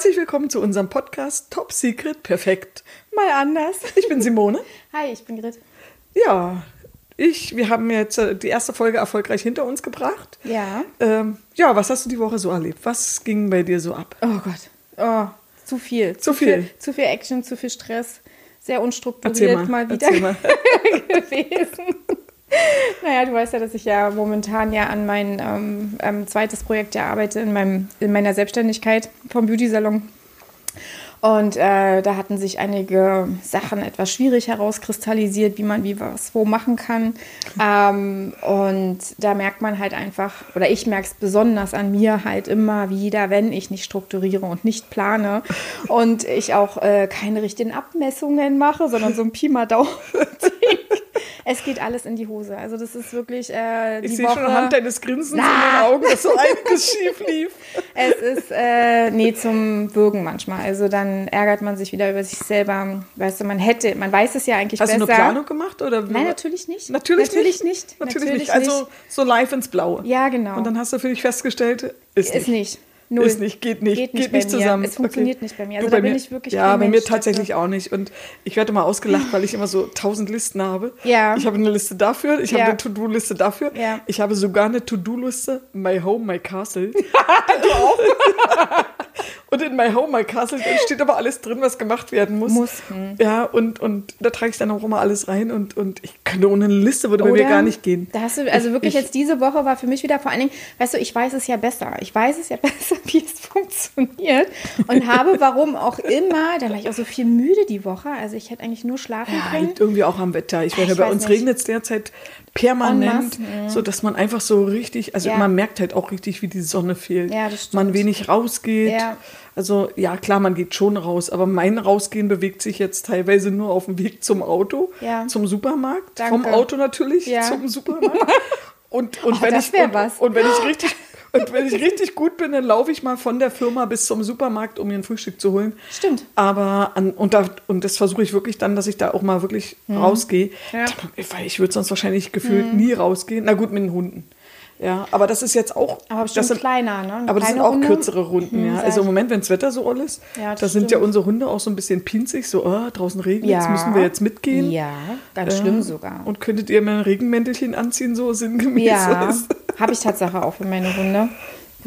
Herzlich willkommen zu unserem Podcast Top Secret Perfekt. Mal anders. Ich bin Simone. Hi, ich bin Grit. Ja, ich, wir haben jetzt äh, die erste Folge erfolgreich hinter uns gebracht. Ja. Ähm, ja, was hast du die Woche so erlebt? Was ging bei dir so ab? Oh Gott. Oh, zu viel. Zu viel. Zu viel Action, zu viel Stress. Sehr unstrukturiert mal. mal, wieder mal. gewesen. naja, du weißt ja, dass ich ja momentan ja an mein ähm, ähm, zweites Projekt ja arbeite in, meinem, in meiner Selbstständigkeit vom Beauty-Salon. Und äh, da hatten sich einige Sachen etwas schwierig herauskristallisiert, wie man wie was wo machen kann. Ähm, und da merkt man halt einfach, oder ich merke es besonders an mir halt immer wieder, wenn ich nicht strukturiere und nicht plane und ich auch äh, keine richtigen Abmessungen mache, sondern so ein Pi mal Daumen. Es geht alles in die Hose. Also das ist wirklich äh, die Ich sehe schon anhand deines Grinsens in Na. den Augen, dass so einiges schief lief. Es ist, äh, nee, zum Würgen manchmal. Also dann ärgert man sich wieder über sich selber. Weißt du, man hätte, man weiß es ja eigentlich Hast du besser. eine Planung gemacht? Oder Nein, natürlich nicht. Natürlich, natürlich nicht. nicht. Natürlich, nicht. Also so live ins Blaue. ja, genau. Und dann hast du für dich festgestellt, ist, ist nicht. nicht. Null. Ist nicht, geht nicht, Geht geht nicht nicht, zusammen. Es funktioniert Okay. nicht bei mir. Du, Also da bei bin mir, ich wirklich Ja, bei mir tatsächlich dafür. auch nicht. Und ich werde immer ausgelacht, weil ich immer so tausend Listen habe. Ja. Ich habe eine Liste dafür, ich habe Ja. eine To-Do-Liste dafür. Ja. Ich habe sogar eine To-Do-Liste, My Home, My Castle. und in My Home, My Castle da steht aber alles drin, was gemacht werden muss. Muss, hm. Ja, und, und da trage ich dann auch immer alles rein. Und, und ich könnte ohne eine Liste, würde bei mir gar nicht gehen. Da hast du, also Ich- wirklich ich- jetzt diese Woche war für mich wieder vor allen Dingen, weißt du, ich weiß es ja besser. Ich weiß es ja besser, wie es funktioniert. Und habe, warum auch immer, dann war ich auch so viel müde die Woche. Also ich hätte eigentlich nur schlafen Ja, können. liegt irgendwie auch am Wetter. Ich meine, Ich bei uns regnet es derzeit permanent, En masse, so dass man einfach so richtig, also Ja. man merkt halt auch richtig, wie die Sonne fehlt. Ja, das stimmt. Man wenig rausgeht. Ja. Also ja, klar, man geht schon raus, aber mein Rausgehen bewegt sich jetzt teilweise nur auf dem Weg zum Auto, Ja. zum Supermarkt, Danke. vom Auto natürlich Ja. zum Supermarkt. Und, und, Oh, wenn ich, wär und, was. und wenn ich richtig und wenn ich richtig gut bin, dann laufe ich mal von der Firma bis zum Supermarkt, um mir ein Frühstück zu holen. Stimmt. Aber an, und, da, und das versuche ich wirklich dann, dass ich da auch mal wirklich rausgehe. Mhm. Ja. Mhm. Weil ich würde sonst wahrscheinlich gefühlt nie rausgehen. Na gut, mit den Hunden. Ja, aber das ist jetzt auch. Aber das sind, kleiner, ne? Eine aber das sind auch Runde. kürzere Runden, Hm, ja. Also im. Moment, wenn das Wetter so all ist, Ja, da sind ja unsere Hunde auch so ein bisschen pinzig, so, oh, draußen regnet Ja. müssen wir jetzt mitgehen. Ja, ganz Ja. schlimm sogar. Und könntet ihr mal ein Regenmäntelchen anziehen, so sinngemäß? Ja, habe ich Tatsache auch für meine Hunde.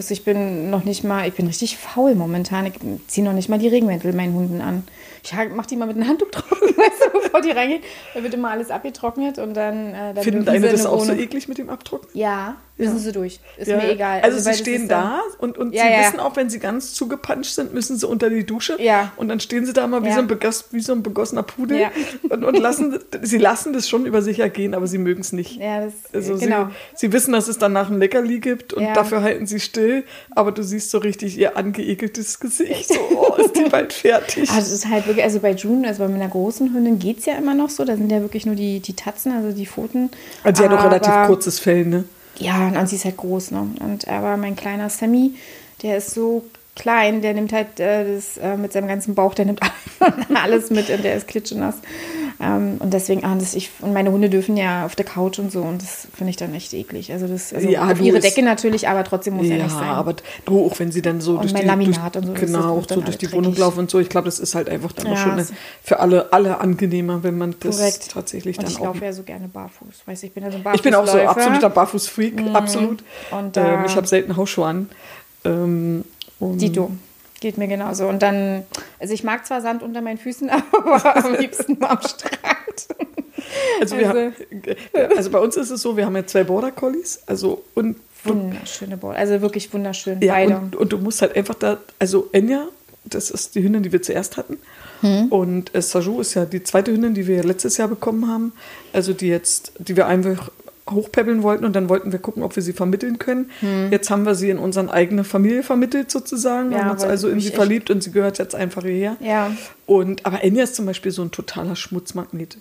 Ich bin noch nicht mal, ich bin richtig faul momentan. Ich ziehe noch nicht mal die Regenmäntel meinen Hunden an. Ich mache die mal mit einem Handtuch trocken, weißt du, bevor die reingehen. Da wird immer alles abgetrocknet und dann, äh, dann deine sie das eine auch so Wohnung. eklig mit dem Abdrucken? Ja, wissen sie durch. Ist Ja. mir egal. Also, weil sie stehen da und, und Ja, sie ja. wissen auch, wenn sie ganz zugepanscht sind, müssen sie unter die Dusche. Ja. Und dann stehen sie da mal wie, Ja. so, ein begoss, wie so ein begossener Pudel Ja. und, und lassen, sie lassen das schon über sich ergehen, aber sie mögen es nicht. Ja, das, Also genau. sie, sie wissen, dass es danach ein Leckerli gibt und Ja. dafür halten sie still, aber du siehst so richtig ihr angeekeltes Gesicht. So, oh, ist die bald fertig. Also ist halt wirklich, also bei June, also bei meiner großen Hündin geht es ja immer noch so. Da sind ja wirklich nur die, die Tatzen, also die Pfoten. Also sie hat auch relativ kurzes Fell, ne? Ja, und sie ist halt groß, ne? Und aber mein kleiner Sammy, der ist so klein, der nimmt halt äh, das äh, mit seinem ganzen Bauch, der nimmt alles mit und der ist klitschenass. Ähm, und deswegen, ah, das ich, und meine Hunde dürfen ja auf der Couch und so und das finde ich dann echt eklig. Also das, also Ja, auf ihre Decke natürlich, aber trotzdem muss ja, Ja, nicht sein. aber du, auch wenn sie dann so Und durch mein die, Laminat durch, und so, genau, auch so durch die dreckig. Wohnung laufen und so. Ich glaube, das ist halt einfach dann auch Ja, schon eine, für alle, alle angenehmer, wenn man das Korrekt. tatsächlich und dann ich auch laufe ja so gerne barfuß. Weiß ich bin ja so ein Ich bin auch so Barfußläufer. absoluter Barfußfreak, absolut. Und, äh, ich habe selten Hausschuhe an. Ähm, und Dito. Geht mir genauso. Und dann, also ich mag zwar Sand unter meinen Füßen, aber am liebsten nur am Strand. also, also- haben- also bei uns ist es so, wir haben ja zwei Border Collies, also und Wunderschöne Ball. Also wirklich wunderschön. Ja, Beide. und, und du musst halt einfach da, also Enya, das ist die Hündin, die wir zuerst hatten. Hm. Und äh, Saju ist ja die zweite Hündin, die wir letztes Jahr bekommen haben. Also die jetzt, die wir einfach hochpäppeln wollten und dann wollten wir gucken, ob wir sie vermitteln können. Jetzt haben wir sie in unsere eigene Familie vermittelt sozusagen. Wir Hm. Ja, haben uns also in sie verliebt und sie gehört jetzt einfach hierher. Ja. Und, aber Enya ist zum Beispiel so ein totaler Schmutzmagnet.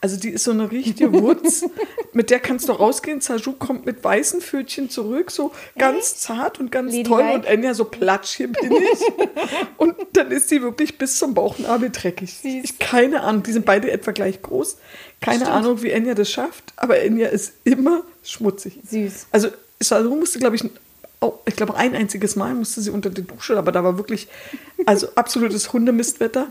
Also die ist so eine richtige Wutz, mit der kannst du rausgehen. Saju kommt mit weißen Pfötchen zurück, so ganz zart und ganz Ladylike? toll. Und Enya so platsch, hier bin ich. und dann ist sie wirklich bis zum Bauchnabel dreckig. Ich, keine Ahnung, die sind beide etwa gleich groß. Keine Stimmt. Ahnung, wie Enya das schafft, aber Enya ist immer schmutzig. Süß. Also Saju musste, glaube ich, auch, ich glaube, ein einziges Mal musste sie unter die Dusche, aber da war wirklich, also absolutes Hundemistwetter.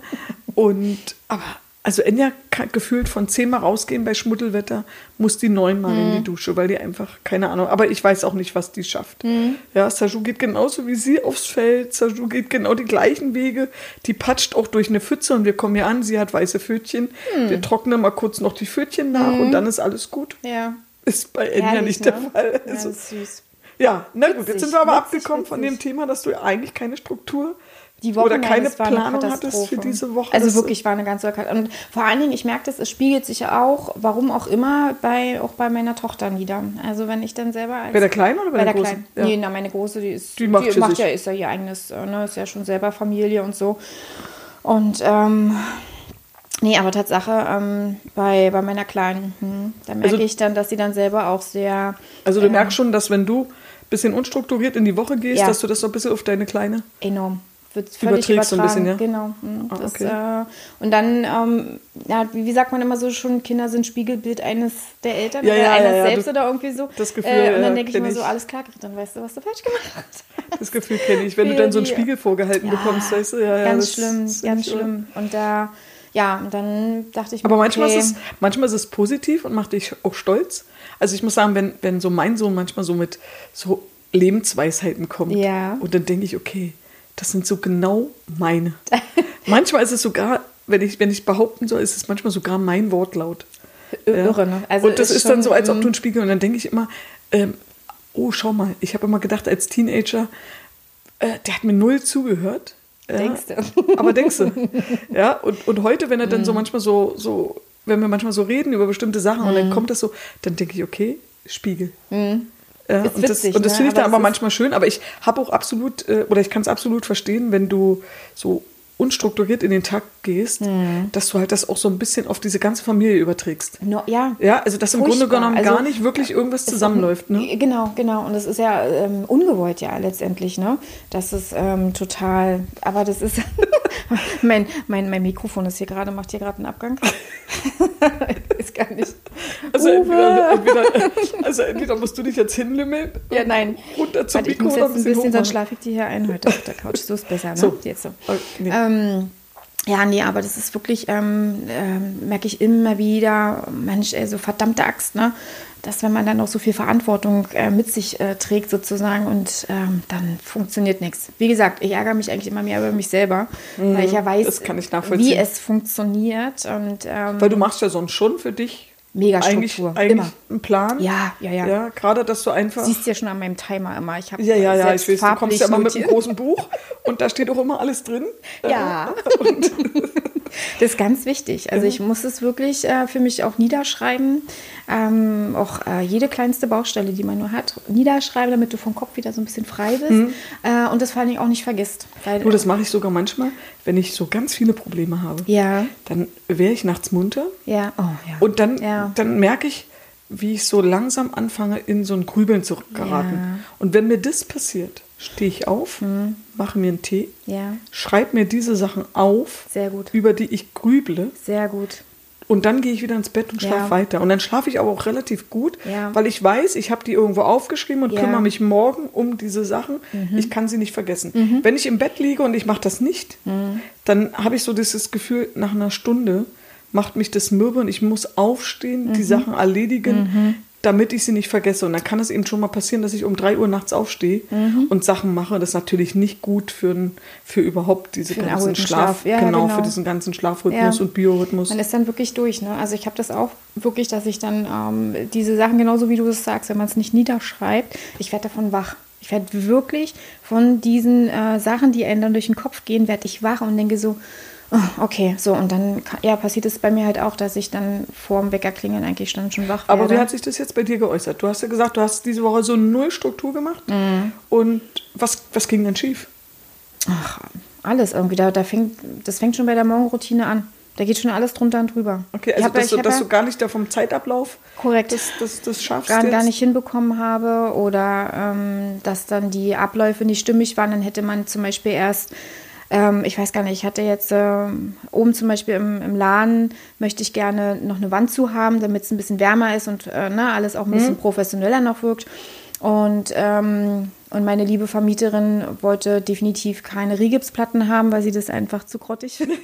Und, aber, also Enya kann gefühlt von zehnmal rausgehen bei Schmuddelwetter, muss die neunmal mhm. in die Dusche, weil die einfach, keine Ahnung, aber ich weiß auch nicht, was die schafft. Mhm. Ja, Saju geht genauso wie sie aufs Feld, Saju geht genau die gleichen Wege, die patscht auch durch eine Pfütze und wir kommen hier an, sie hat weiße Pfötchen, mhm. wir trocknen mal kurz noch die Pfötchen nach und mhm. dann ist alles gut. Ja. Ist bei Enya nicht ne? der Fall. Also, ja, süß. Ja, na gut, jetzt sind wir aber witzig, abgekommen witzig. von dem Thema, dass du eigentlich keine Struktur die Woche, oder keine Planung hattest für diese Woche. Also wirklich war eine ganz Und vor allen Dingen, ich merke das, es spiegelt sich auch, warum auch immer, bei, auch bei meiner Tochter nieder. Also wenn ich dann selber als, Bei der Kleinen oder bei, bei der, der Großen? Kleinen? Ja. Nee, na, meine Große, die ist, die macht, die macht ja, ist ja ihr eigenes, äh, ne, ist ja schon selber Familie und so. Und ähm, Nee, aber Tatsache, ähm, bei, bei meiner Kleinen, hm, da merke also, ich dann, dass sie dann selber auch sehr. Also du äh, merkst schon, dass wenn du bisschen unstrukturiert in die Woche gehst, ja. dass du das so ein bisschen auf deine Kleine enorm wird völlig überträgst so ein bisschen, ja? Genau. Mhm. Ah, das, okay. äh, und dann, ähm, ja, wie, sagt man immer so schon, Kinder sind Spiegelbild eines der Eltern ja, oder ja, eines ja, selbst oder irgendwie so. Das Gefühl, äh, und dann denke ich immer so, alles klar, dann weißt du, was du falsch gemacht hast. Das Gefühl kenne ich, wenn du dann so einen Spiegel vorgehalten bekommst, weißt du, ja, ja. Ganz schlimm, ganz schlimm. Und da, ja, und dann dachte ich mir, Aber manchmal, okay. ist es, manchmal ist es positiv und macht dich auch stolz. Also ich muss sagen, wenn, wenn so mein Sohn manchmal so mit so Lebensweisheiten kommt. Ja. Und dann denke ich, okay, das sind so genau meine. manchmal ist es sogar, wenn ich, wenn ich behaupten soll, ist es manchmal sogar mein Wortlaut. Irre, ja. ne? Also und das ist, ist dann so, als ob du einen Spiegel und dann denke ich immer, ähm, oh, schau mal, ich habe immer gedacht, als Teenager, äh, der hat mir null zugehört. Ja, denkst du. Aber denkst du. Ja, und, und heute, wenn er dann so mhm. manchmal so, so, wenn wir manchmal so reden über bestimmte Sachen und dann mhm. kommt das so, dann denke ich, okay, Spiegel. Mhm. Ja, und, witzig, das, und das ne? finde ich dann aber manchmal schön, aber ich habe auch absolut, äh, oder ich kann es absolut verstehen, wenn du so unstrukturiert in den Tag gehst, mhm. dass du halt das auch so ein bisschen auf diese ganze Familie überträgst. No, ja. Ja, also dass im Grunde genommen also, gar nicht wirklich irgendwas zusammenläuft. Ne? Genau, genau. Und das ist ja ähm, ungewollt ja letztendlich, ne? Das ist ähm, total, aber das ist, mein, mein, mein Mikrofon ist hier gerade, macht hier gerade einen Abgang. ist gar nicht. Also entweder, entweder, also entweder musst du dich jetzt hinlimmeln. Ja, nein. Runter zum Warte, ich muss jetzt ein bisschen, bisschen dann schlafe ich die hier ein heute auf der Couch. So ist besser, ne? So. Jetzt so. Okay, nee. ähm, ja, nee, aber das ist wirklich, ähm, äh, merke ich immer wieder, Mensch, ey, so verdammte Axt, ne? Dass wenn man dann auch so viel Verantwortung äh, mit sich äh, trägt sozusagen und ähm, dann funktioniert nichts. Wie gesagt, ich ärgere mich eigentlich immer mehr über mich selber, mhm, weil ich ja weiß, wie es funktioniert. Und, ähm, weil du machst ja sonst schon für dich Mega Eigentlich, eigentlich immer. ein Plan. Ja, ja, ja. ja gerade, dass du einfach. Siehst ja schon an meinem Timer immer. Ich habe ja, ja, ja. Ich weiß, du kommst ja immer mit einem großen Buch und da steht auch immer alles drin. Ja. das ist ganz wichtig. Also ich muss es wirklich äh, für mich auch niederschreiben. Ähm, auch äh, jede kleinste Baustelle, die man nur hat, niederschreiben, damit du vom Kopf wieder so ein bisschen frei bist. Mhm. Äh, und das vor allem auch nicht vergisst. Weil, du, das mache ich sogar manchmal, wenn ich so ganz viele Probleme habe. Ja. Dann wäre ich nachts munter. Ja. Oh, ja. Und dann, ja. dann merke ich, wie ich so langsam anfange, in so ein Grübeln zu geraten. Ja. Und wenn mir das passiert, stehe ich auf, mhm. mache mir einen Tee, ja. schreibe mir diese Sachen auf, Sehr gut. über die ich grüble. Sehr gut. Und dann gehe ich wieder ins Bett und schlafe ja. weiter. Und dann schlafe ich aber auch relativ gut, ja. weil ich weiß, ich habe die irgendwo aufgeschrieben und ja. kümmere mich morgen um diese Sachen. Mhm. Ich kann sie nicht vergessen. Mhm. Wenn ich im Bett liege und ich mache das nicht, mhm. dann habe ich so dieses Gefühl, nach einer Stunde macht mich das mürbe und ich muss aufstehen, die mhm. Sachen erledigen, mhm damit ich sie nicht vergesse. Und dann kann es eben schon mal passieren, dass ich um drei Uhr nachts aufstehe mhm. und Sachen mache. Das ist natürlich nicht gut für, für überhaupt diese für ganzen Schlaf, Schlaf. Ja, genau, genau, für diesen ganzen Schlafrhythmus ja. und Biorhythmus. Man ist dann wirklich durch. Ne? Also ich habe das auch wirklich, dass ich dann ähm, diese Sachen, genauso wie du es sagst, wenn man es nicht niederschreibt, ich werde davon wach. Ich werde wirklich von diesen äh, Sachen, die einem dann durch den Kopf gehen, werde ich wach und denke so, okay, so und dann ja, passiert es bei mir halt auch, dass ich dann vor dem Wecker klingeln eigentlich dann schon wach werde. Aber wie hat sich das jetzt bei dir geäußert? Du hast ja gesagt, du hast diese Woche so null Struktur gemacht. Mhm. Und was, was ging denn schief? Ach, alles irgendwie. Da, da fängt, das fängt schon bei der Morgenroutine an. Da geht schon alles drunter und drüber. Okay, also dass, du, dass du gar nicht da vom Zeitablauf korrekt das, das, das schaffst gar, gar nicht hinbekommen habe oder ähm, dass dann die Abläufe nicht stimmig waren, dann hätte man zum Beispiel erst ähm, ich weiß gar nicht, ich hatte jetzt äh, oben zum Beispiel im, im Laden, möchte ich gerne noch eine Wand zu haben, damit es ein bisschen wärmer ist und äh, ne, alles auch ein bisschen mhm. professioneller noch wirkt. Und ähm, Und meine liebe Vermieterin wollte definitiv keine Rigipsplatten haben, weil sie das einfach zu grottig findet.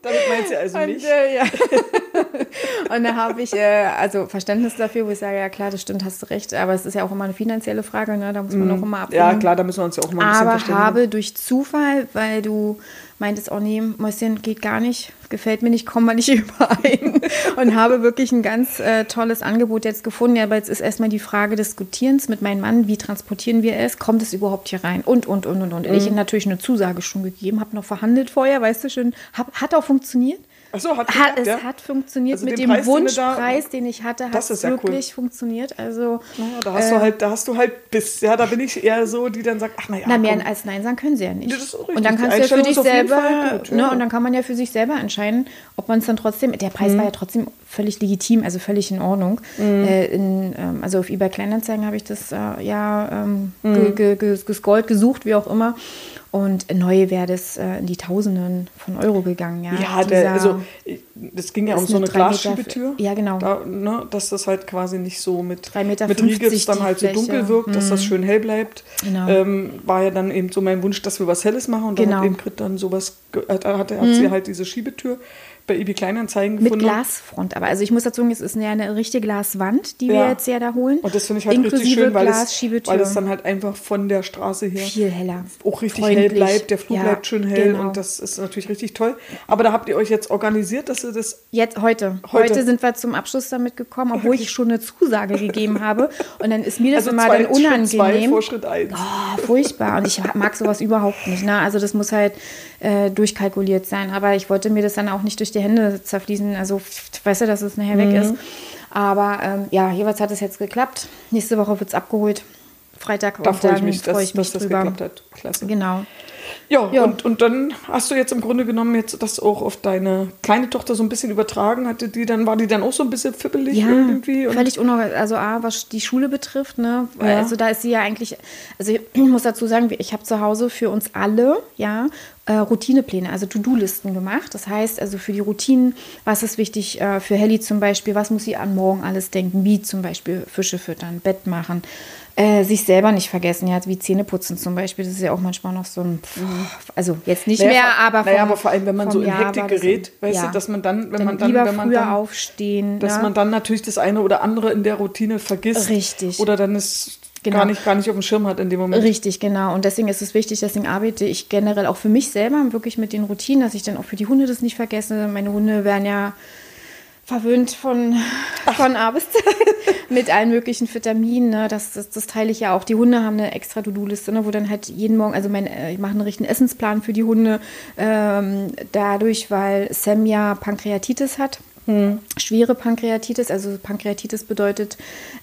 Damit meint sie also nicht. Und, äh, ja. und da habe ich äh, also Verständnis dafür, wo ich sage, ja klar, das stimmt, hast du recht. Aber es ist ja auch immer eine finanzielle Frage, ne? da muss man auch immer abwägen. Ja, klar, da müssen wir uns ja auch mal ein bisschen Aber habe durch Zufall, weil du meintest, oh nee, Mäuschen geht gar nicht, gefällt mir nicht, kommen wir nicht überein. und habe wirklich ein ganz äh, tolles Angebot jetzt gefunden. Ja, aber jetzt ist erstmal die Frage des Diskutierens mit meinem Mann, wie transportieren wir es, kommt es überhaupt hier rein und, und, und, und, und. Ich habe natürlich eine Zusage schon gegeben, habe noch verhandelt vorher, weißt du schon, hab, hat auch funktioniert. Ach so, hat, Hat, geklappt, es ja? hat funktioniert Also mit den dem Preis, den du da- Wunschpreis, den ich hatte, hat es ja cool. wirklich funktioniert. Also Ja, da hast äh, du halt, da hast du halt Biss. Ja, da bin ich eher so, die dann sagt, ach naja, Na, mehr komm. als Nein sagen können sie ja nicht. Ja. Und dann kannst du ja für dich selber, gut, ja. ne, und dann kann man ja für sich selber entscheiden, ob man es dann trotzdem, der Preis Mhm. war ja trotzdem völlig legitim, also völlig in Ordnung. Äh, in, ähm, also auf eBay Kleinanzeigen habe ich das äh, ja ähm, Mhm. ge, ge, ge, gescrollt, gesucht, wie auch immer. Und neu wäre das äh, in die Tausenden von Euro gegangen, ja. Ja, der, also das ging ja um so eine Glasschiebetür. Ja, genau. Da, ne, dass das halt quasi nicht so mit, Drei Meter mit 50 Rigips dann halt so Fläche. dunkel wirkt, dass das schön hell bleibt. Genau. Ähm, war ja dann eben so mein Wunsch, dass wir was Helles machen. Und dann Genau. hat eben Grit dann sowas, hat, hat, hat sie halt diese Schiebetür bei eBay Kleinanzeigen mit gefunden. Glasfront, aber also ich muss dazu sagen, es ist ja eine richtige Glaswand, die wir Ja. jetzt ja da holen. Und das finde ich halt richtig Inklusive schön, weil es, weil es dann halt einfach von der Straße her viel heller. auch richtig Freundlich. hell bleibt. Der Flur Ja, bleibt schön hell genau. und das ist natürlich richtig toll. Aber da habt ihr euch jetzt organisiert, dass ihr das Jetzt heute. Heute. heute. sind wir zum Abschluss damit gekommen, obwohl ich schon eine Zusage gegeben habe. Und dann ist mir das also immer zwei, dann zwei unangenehm. vor Schritt eins. Oh, furchtbar. Und ich mag sowas überhaupt nicht. Ne? Also das muss halt äh, durchkalkuliert sein. Aber ich wollte mir das dann auch nicht durch die Hände zerfließen. Also weißt du, dass es nachher Mhm. weg ist. Aber ähm, ja, jeweils hat es jetzt geklappt. Nächste Woche wird es abgeholt. Freitag Da freue ich mich, dass, freue ich mich dass das drüber. geklappt hat. Klasse. Genau. Ja, Ja. Und, und dann hast du jetzt im Grunde genommen jetzt das auch auf deine kleine Tochter so ein bisschen übertragen. Hatte die dann, war die dann auch so ein bisschen fippelig Ja, irgendwie? Und völlig unorganisiert. Also A, was die Schule betrifft, ne? Ja. Also da ist sie ja eigentlich, also ich muss dazu sagen, ich habe zu Hause für uns alle, ja, äh, Routinepläne, also To-Do-Listen gemacht. Das heißt, also für die Routinen, was ist wichtig äh, für Helly zum Beispiel, was muss sie an morgen alles denken, wie zum Beispiel Fische füttern, Bett machen, äh, sich selber nicht vergessen, ja, wie Zähne putzen zum Beispiel, das ist ja auch manchmal noch so ein, also jetzt nicht Naja, mehr, aber naja, vom- aber vor allem, wenn man so in Jahr Hektik gerät, weißt ja. du, dass man dann, wenn Dann man dann, lieber wenn man früher dann, aufstehen, dass ne? man dann natürlich das eine oder andere in der Routine vergisst. Richtig. Oder dann es Genau. gar, nicht, gar nicht auf dem Schirm hat in dem Moment. Richtig, genau. Und deswegen ist es wichtig, deswegen arbeite ich generell auch für mich selber wirklich mit den Routinen, dass ich dann auch für die Hunde das nicht vergesse. Meine Hunde werden ja verwöhnt von, von A bis Z mit allen möglichen Vitaminen. Ne? Das, das, das teile ich ja auch. Die Hunde haben eine extra To-Do-Liste, ne? wo dann halt jeden Morgen, also mein, äh, ich mache einen richtigen Essensplan für die Hunde, ähm, dadurch, weil Sam ja Pankreatitis hat. Schwere Pankreatitis, also Pankreatitis bedeutet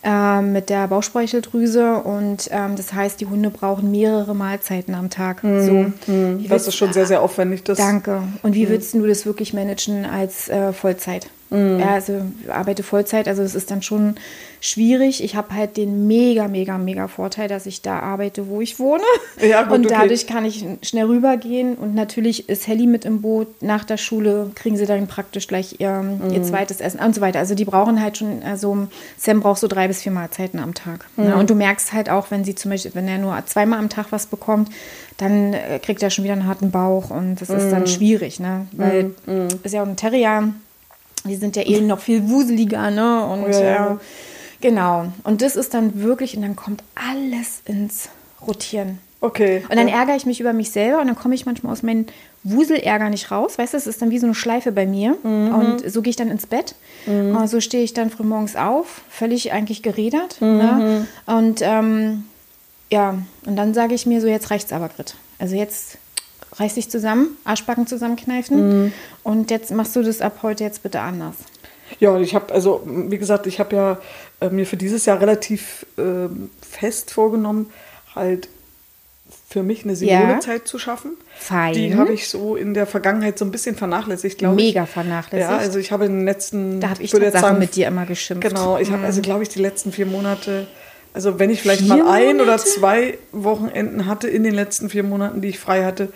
ähm, mit der Bauchspeicheldrüse und ähm, das heißt, die Hunde brauchen mehrere Mahlzeiten am Tag. So. Wie Das ist schon sehr, sehr aufwendig. Das Danke. Und wie willst du das wirklich managen als äh, Vollzeit? Mhm. Ja, also ich arbeite Vollzeit, also es ist dann schon schwierig. Ich habe halt den mega, mega, mega Vorteil, dass ich da arbeite, wo ich wohne. Ja, gut, und okay. dadurch kann ich schnell rübergehen. Und natürlich ist Helly mit im Boot. Nach der Schule kriegen sie dann praktisch gleich ihr, Mhm. ihr zweites Essen und so weiter. Also die brauchen halt schon, also Sam braucht so drei bis vier Mahlzeiten am Tag. Mhm. Ne? Und du merkst halt auch, wenn sie zum Beispiel, wenn er nur zweimal am Tag was bekommt, dann äh, kriegt er schon wieder einen harten Bauch und das ist Mhm. dann schwierig, ne? Weil ist ja auch ein Terrier, die sind ja eh noch viel wuseliger, ne? Und Ja, ja. äh, genau. Und das ist dann wirklich, und dann kommt alles ins Rotieren. Okay. Und dann ja. ärgere ich mich über mich selber und dann komme ich manchmal aus meinem Wuselärger nicht raus. Weißt du, es ist dann wie so eine Schleife bei mir. Mhm. Und so gehe ich dann ins Bett. Und so stehe ich dann früh morgens auf, völlig eigentlich gerädert. Mhm. Ne? Und ähm, ja, und dann sage ich mir so, jetzt reicht's aber, Grit. Also jetzt reiß dich zusammen, Arschbacken zusammenkneifen Mhm. und jetzt machst du das ab heute jetzt bitte anders. Ja, ich habe, also wie gesagt, ich habe ja äh, mir für dieses Jahr relativ ähm, fest vorgenommen, halt für mich eine Ja. Simone-Zeit zu schaffen. Fein. Die habe ich so in der Vergangenheit so ein bisschen vernachlässigt, glaube ich. Mega vernachlässigt. Ja, also ich habe in den letzten. Da habe ich jetzt Tatsache sagen, mit dir immer geschimpft. Genau, ich habe also, glaube ich, die letzten vier Monate, also wenn ich vielleicht mal Vier ein oder Monate? zwei Wochenenden hatte in den letzten vier Monaten, die ich frei hatte,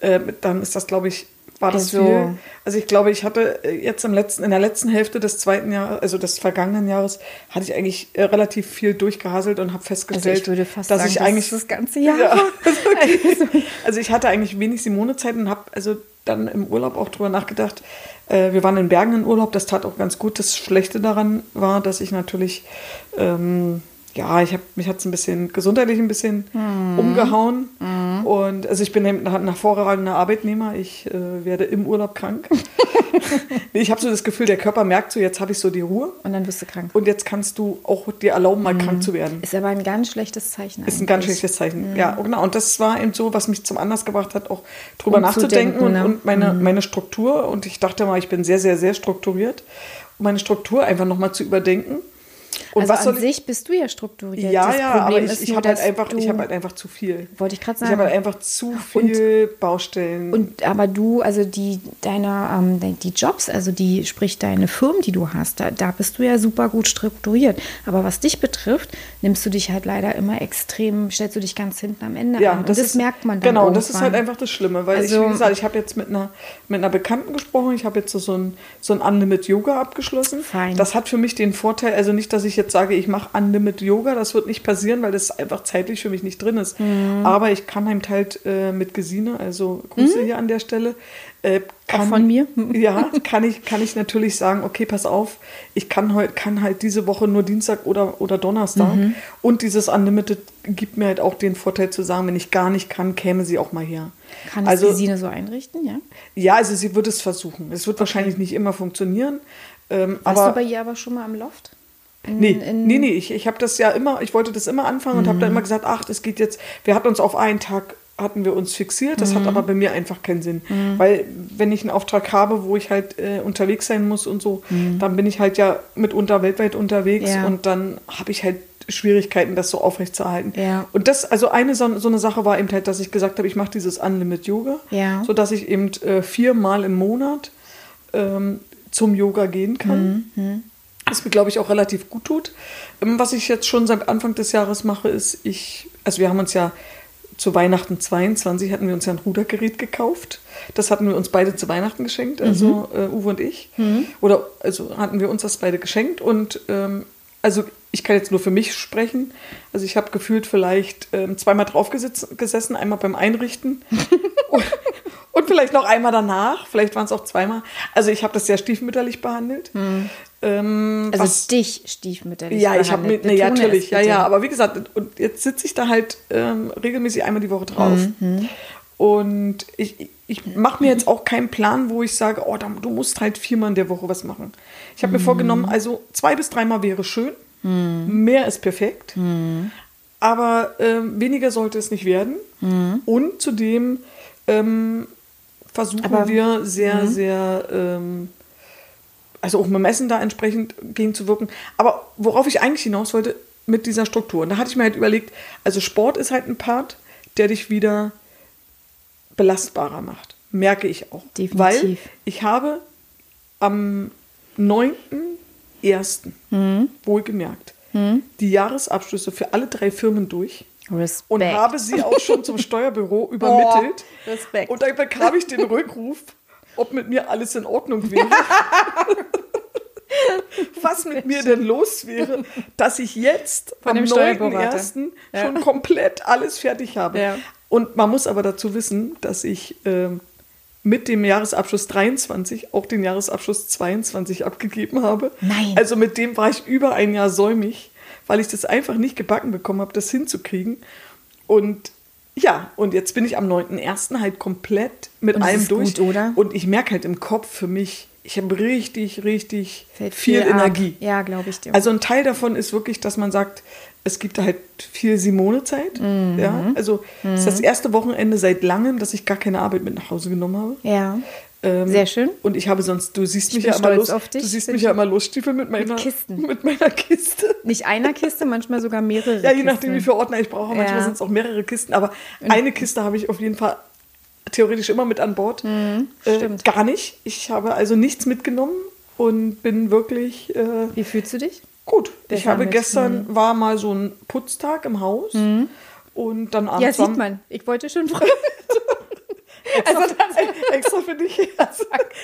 äh, dann ist das, glaube ich, war das Also- viel. Also ich glaube, ich hatte äh, jetzt im letzten, in der letzten Hälfte des zweiten Jahres, also des vergangenen Jahres, hatte ich eigentlich äh, relativ viel durchgehaselt und habe Also festgestellt, ich würde fast dass sagen, ich eigentlich das ganze Jahr. Ja. war. Also ich hatte eigentlich wenig Simonezeit und habe also dann im Urlaub auch drüber nachgedacht. Äh, wir waren in Bergen in Urlaub, das tat auch ganz gut. Das Schlechte daran war, dass ich natürlich, ähm, ja, ich habe mich hat es ein bisschen gesundheitlich ein bisschen umgehauen. Und also ich bin ein, ein hervorragender Arbeitnehmer. Ich äh, werde im Urlaub krank. Ich habe so das Gefühl, der Körper merkt so, jetzt habe ich so die Ruhe. Und dann bist du krank. Und jetzt kannst du auch dir erlauben, mal krank zu werden. Ist aber ein ganz schlechtes Zeichen. Ist ein ganz eigentlich. schlechtes Zeichen. Ja, genau. Und das war eben so, was mich zum Anlass gebracht hat, auch drüber nachzudenken Umzudenken, und, ne? und meine, meine Struktur. Und ich dachte mal, ich bin sehr, sehr, sehr strukturiert. Um meine Struktur einfach nochmal zu überdenken. Und also an ich. sich bist du ja strukturiert. Ja, das ja, Problem aber ich, ich habe halt, einfach- ich hab halt einfach zu viel. Wollte ich gerade Ich habe sagen. halt einfach zu viel Baustellen. Und aber du, also die deine ähm, die Jobs, also die sprich deine Firmen, die du hast, da, da bist du ja super gut strukturiert. Aber was dich betrifft, nimmst du dich halt leider immer extrem, stellst du dich ganz hinten am Ende ja, an. Und das, ist, merkt man dann Genau, das ist halt irgendwann. einfach das Schlimme, weil ich, Also- wie gesagt, ich habe jetzt mit einer, mit einer Bekannten gesprochen, ich habe jetzt so, so ein, so ein Unlimit Yoga abgeschlossen. Fein. Das hat für mich den Vorteil, also nicht, dass ich jetzt sage, ich mache Unlimit Yoga, das wird nicht passieren, weil das einfach zeitlich für mich nicht drin ist. Mhm. Aber ich kann halt halt äh, mit Gesine, also Grüße hier an der Stelle, äh, kann, Mhm. von mir? Ja, kann ich, kann ich natürlich sagen, okay, pass auf, ich kann heute kann halt diese Woche nur Dienstag oder, oder Donnerstag. Mhm. Und dieses Unlimited gibt mir halt auch den Vorteil zu sagen, wenn ich gar nicht kann, käme sie auch mal her. Kann es also, die Sine so einrichten, ja? ja, also sie wird es versuchen. Es wird wahrscheinlich nicht immer funktionieren. Ähm, Warst aber du bei ihr aber schon mal am Loft? Nee, nee, nee, ich, ich habe das ja immer, ich wollte das immer anfangen und habe dann immer gesagt, ach, das geht jetzt, wir hatten uns auf einen Tag, hatten wir uns fixiert, das hat aber bei mir einfach keinen Sinn. Weil wenn ich einen Auftrag habe, wo ich halt äh, unterwegs sein muss und so, dann bin ich halt ja mitunter weltweit unterwegs Ja. und dann habe ich halt Schwierigkeiten, das so aufrechtzuerhalten. Ja. Und das, also eine so, so eine Sache war eben halt, dass ich gesagt habe, ich mache dieses Unlimit Yoga, Ja. sodass ich eben äh, viermal im Monat ähm, zum Yoga gehen kann. Mhm, Was mir, glaube ich, auch relativ gut tut. Ähm, Was ich jetzt schon seit Anfang des Jahres mache, ist, ich, also wir haben uns ja zu Weihnachten 22 hatten wir uns ja ein Rudergerät gekauft. Das hatten wir uns beide zu Weihnachten geschenkt, also äh, Uwe und ich. Oder also hatten wir uns das beide geschenkt und ähm, also ich kann jetzt nur für mich sprechen. Also ich habe gefühlt vielleicht ähm, zweimal drauf gesessen, einmal beim Einrichten und, und vielleicht noch einmal danach. Vielleicht waren es auch zweimal. Also ich habe das sehr stiefmütterlich behandelt. Ähm, also was- dich stiefmütterlich ja, ich habe mit, ne, ja, natürlich, ja, ja, aber wie gesagt, und jetzt sitze ich da halt ähm, regelmäßig einmal die Woche drauf. Mhm, Und ich, ich mache mir jetzt auch keinen Plan, wo ich sage, oh, du musst halt viermal in der Woche was machen. Ich habe mir Mhm. vorgenommen, also zwei bis dreimal wäre schön, mehr ist perfekt, Mhm. aber ähm, weniger sollte es nicht werden. Und zudem ähm, versuchen Aber- wir sehr, sehr ähm, also auch mit dem Essen da entsprechend gegenzuwirken. Aber worauf ich eigentlich hinaus wollte, mit dieser Struktur. Und da hatte ich mir halt überlegt, also Sport ist halt ein Part, der dich wieder belastbarer macht. Merke ich auch. Definitiv. Weil ich habe am 9.1. Mhm. wohlgemerkt die Jahresabschlüsse für alle drei Firmen durch Respekt. und habe sie auch schon zum Steuerbüro übermittelt. Oh, Respekt. Und dann bekam ich den Rückruf, ob mit mir alles in Ordnung wäre. Was mit mir denn los wäre, dass ich jetzt Von am dem Steuerberater. 9.1. Ja. schon komplett alles fertig habe. Ja. Und man muss aber dazu wissen, dass ich ähm, mit dem Jahresabschluss 23 auch den Jahresabschluss 22 abgegeben habe. Nein. Also mit dem war ich über ein Jahr säumig, weil ich das einfach nicht gebacken bekommen habe, das hinzukriegen. Und ja, und jetzt bin ich am 9.1. halt komplett mit Und allem durch. gut, oder? Und ich merke halt im Kopf für mich, ich habe richtig, richtig viel, ab. Energie. Ja, glaube ich dir. Also ein Teil davon ist wirklich, dass man sagt, es gibt halt viel Simone-Zeit. Mhm. Ja, also es ist das erste Wochenende seit langem, dass ich gar keine Arbeit mit nach Hause genommen habe. ja. Ähm, Sehr schön. Und ich habe sonst, du siehst mich bin ja immer los, dich. du siehst mich ja immer losstiefeln mit meiner Kisten. mit meiner Kiste. Nicht einer Kiste, manchmal sogar mehrere. Ja, je nachdem, wie viele Ordner ich brauche. Manchmal Ja. sind es auch mehrere Kisten, aber eine Kiste habe ich auf jeden Fall theoretisch immer mit an Bord. äh, Mhm, stimmt. gar nicht. Ich habe also nichts mitgenommen und bin wirklich äh, Wie fühlst du dich? gut. ich habe mit, gestern war mal so ein Putztag im Haus und dann abends Ja, sieht man. Ich wollte schon fragen. extra, also extra für dich.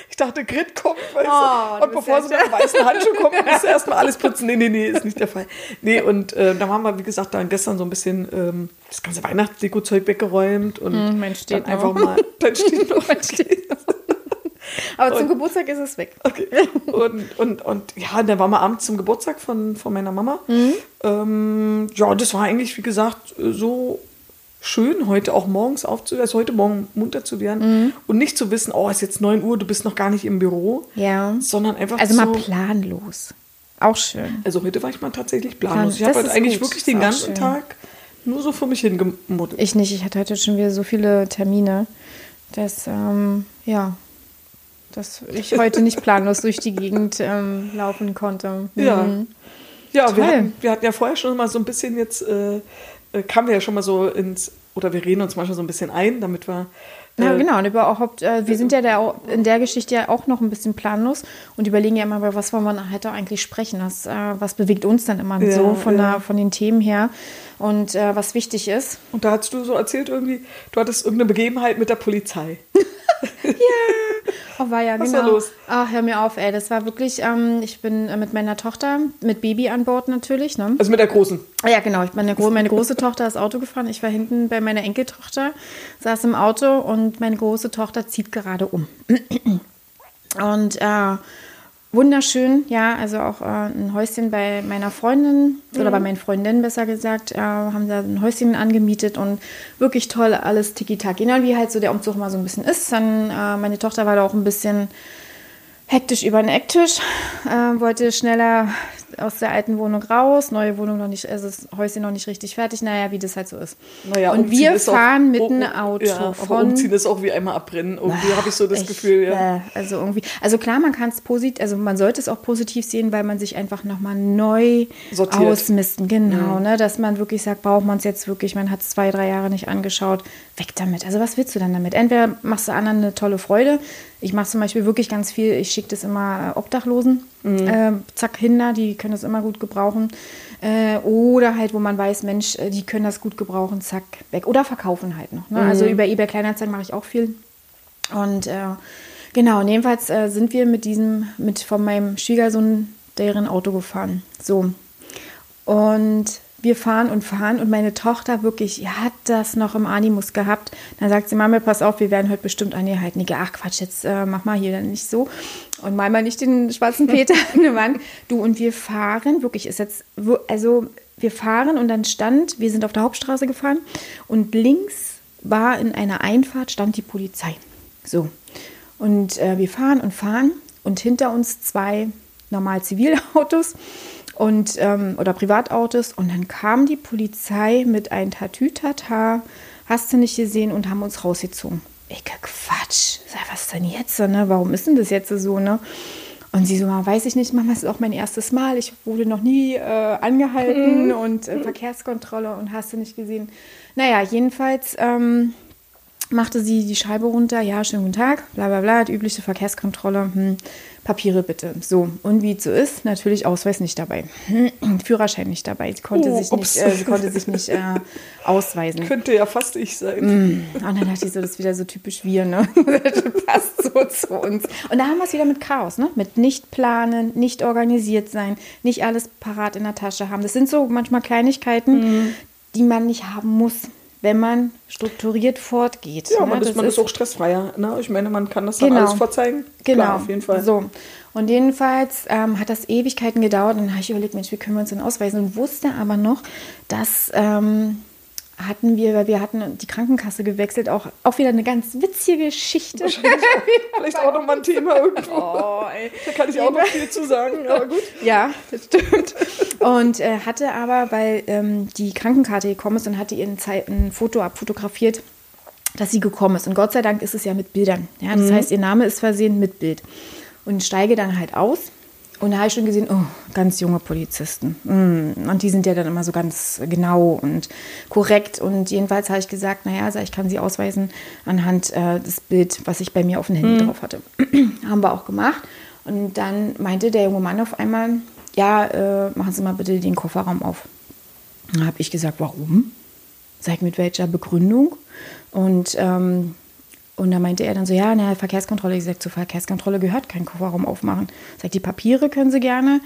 Ich dachte, Grit kommt, weißt oh, du. Und bevor sie mit dem weißen Handschuh kommt, musst du erstmal alles putzen. Nee, nee, nee, ist nicht der Fall. Nee, und äh, da haben wir, wie gesagt, dann gestern so ein bisschen ähm, das ganze Weihnachtsdeko-Zeug weggeräumt und steht dann einfach mal. Dann steht noch. Mein steht. Aber zum Geburtstag ist es weg. Okay. Und, und, und ja, dann waren wir abends zum Geburtstag von, von meiner Mama. Mhm. Ähm, ja, das war eigentlich, wie gesagt, so schön, heute auch morgens aufzuhören, also heute Morgen munter zu werden mhm. und nicht zu wissen, oh, es ist jetzt 9 Uhr, du bist noch gar nicht im Büro. Ja. Sondern einfach Also so, mal planlos. Auch schön. Also heute war ich mal tatsächlich planlos. ich habe heute eigentlich gut. wirklich den ganzen schön. Tag nur so vor mich hingemuddelt. Ich nicht, ich hatte heute schon wieder so viele Termine, dass, ähm, ja, dass ich heute nicht planlos durch die Gegend ähm, laufen konnte. Mhm. Ja. Ja, wir hatten, wir hatten, ja vorher schon mal so ein bisschen jetzt, äh, äh, kamen wir ja schon mal so ins, oder wir reden uns manchmal so ein bisschen ein, damit wir. Äh, ja, genau. Und überhaupt, äh, wir sind ja der, in der Geschichte ja auch noch ein bisschen planlos und überlegen ja immer, über was wollen wir heute eigentlich sprechen. Das, äh, was bewegt uns dann immer ja, so von, ja. der, von den Themen her und äh, was wichtig ist. Und da hast du so erzählt irgendwie, du hattest irgendeine Begebenheit mit der Polizei. ja. Oh, war ja, Was genau. war los? Ach, hör mir auf, ey. Das war wirklich, ähm, ich bin äh, mit meiner Tochter, mit Baby an Bord natürlich. Ne? Also mit der Großen? Ja, genau. Ich meine, meine große Tochter ist Auto gefahren. Ich war hinten bei meiner Enkeltochter, saß im Auto und meine große Tochter zieht gerade um. Und äh, wunderschön, ja, also auch äh, ein Häuschen bei meiner Freundin mhm. oder bei meinen Freundinnen besser gesagt, äh, haben da ein Häuschen angemietet und wirklich toll, alles tiki-taki. Genau wie halt so der Umzug mal so ein bisschen ist. Dann, äh, meine Tochter war da auch ein bisschen hektisch über den Ecktisch, äh, wollte schneller aus der alten Wohnung raus, neue Wohnung noch nicht, also das Häuschen noch nicht richtig fertig, naja, wie das halt so ist. Naja, und wir fahren auch, mit einem Auto ja, von. Umziehen ist auch wie einmal abbrennen. Irgendwie habe ich so das echt, Gefühl, ja. Äh, also irgendwie, also klar, man kann es positiv, also man sollte es auch positiv sehen, weil man sich einfach nochmal neu Sortiert. ausmisten, genau, mhm. ne, dass man wirklich sagt, braucht man es jetzt wirklich, man hat es zwei, drei Jahre nicht angeschaut, weg damit. Also was willst du dann damit? Entweder machst du anderen eine tolle Freude, ich mache zum Beispiel wirklich ganz viel, ich schicke das immer Obdachlosen, mhm. äh, zack, Kinder, die können das immer gut gebrauchen. Äh, oder halt, wo man weiß, Mensch, äh, die können das gut gebrauchen, zack, weg. Oder verkaufen halt noch. Ne? Mhm. Also über eBay Kleinanzeigen mache ich auch viel. Und äh, genau, und jedenfalls äh, sind wir mit diesem, mit von meinem Schwiegersohn deren Auto gefahren. So. Und wir fahren und fahren und meine Tochter wirklich hat das noch im Animus gehabt. Dann sagt sie, Mama, pass auf, wir werden heute bestimmt angehalten. Ich, ach Quatsch, jetzt äh, mach mal hier nicht so und mal mal nicht den schwarzen Peter an der Wand. Du und wir fahren, wirklich ist jetzt, also wir fahren und dann stand, wir sind auf der Hauptstraße gefahren und links war in einer Einfahrt stand die Polizei. So. Und äh, wir fahren und fahren und hinter uns zwei normal Zivilautos und, ähm, oder Privatautos. Und dann kam die Polizei mit einem Tatütata, hast du nicht gesehen, und haben uns rausgezogen. Ich Quatsch, was ist denn jetzt? Ne? Warum ist denn das jetzt so? Ne? Und sie so, weiß ich nicht, Mama, es ist auch mein erstes Mal. Ich wurde noch nie äh, angehalten mhm. und äh, Verkehrskontrolle und hast du nicht gesehen. Naja, jedenfalls ähm, machte sie die Scheibe runter. Ja, schönen guten Tag, bla bla bla, die übliche Verkehrskontrolle. Hm. Papiere bitte. So, und wie es so ist, natürlich Ausweis nicht dabei. Führerschein nicht dabei. Sie konnte oh, sich nicht, äh, sie konnte sich nicht äh, ausweisen. Könnte ja fast ich sein. Mm. Und dann dachte ich so, das ist wieder so typisch wir, ne? das passt so zu uns. Und da haben wir es wieder mit Chaos, ne? Mit nicht planen, nicht organisiert sein, nicht alles parat in der Tasche haben. Das sind so manchmal Kleinigkeiten, mm. die man nicht haben muss wenn man strukturiert fortgeht. Ja, ne? man, ist, man ist, auch stressfreier. Ne? Ich meine, man kann das dann genau. alles vorzeigen. Genau, Klar, auf jeden Fall. So. Und jedenfalls ähm, hat das Ewigkeiten gedauert und dann habe ich überlegt, Mensch, wie können wir uns denn ausweisen? Und wusste aber noch, dass ähm, hatten wir, weil wir hatten die Krankenkasse gewechselt, auch, auch wieder eine ganz witzige Geschichte. Vielleicht auch nochmal ein Thema irgendwo. Oh, da kann ich auch noch viel zu sagen, aber gut. Ja, das stimmt. Und äh, hatte aber, weil ähm, die Krankenkarte gekommen ist und hatte ihr Zeit, ein Foto abfotografiert, dass sie gekommen ist. Und Gott sei Dank ist es ja mit Bildern. Ja, das mhm. heißt, ihr Name ist versehen mit Bild. Und steige dann halt aus und da habe ich schon gesehen, oh, ganz junge Polizisten. Mm. Und die sind ja dann immer so ganz genau und korrekt. Und jedenfalls habe ich gesagt, naja, also ich kann sie ausweisen anhand äh, des Bild, was ich bei mir auf dem Handy mhm. drauf hatte. Haben wir auch gemacht. Und dann meinte der junge Mann auf einmal, ja, äh, machen Sie mal bitte den Kofferraum auf. Dann habe ich gesagt, warum? Sag mit welcher Begründung? Und ähm, Und da meinte er dann so, ja, na, Verkehrskontrolle. Ich sagte, zur Verkehrskontrolle gehört kein Kofferraum aufmachen. Ich sagte, die Papiere können Sie gerne.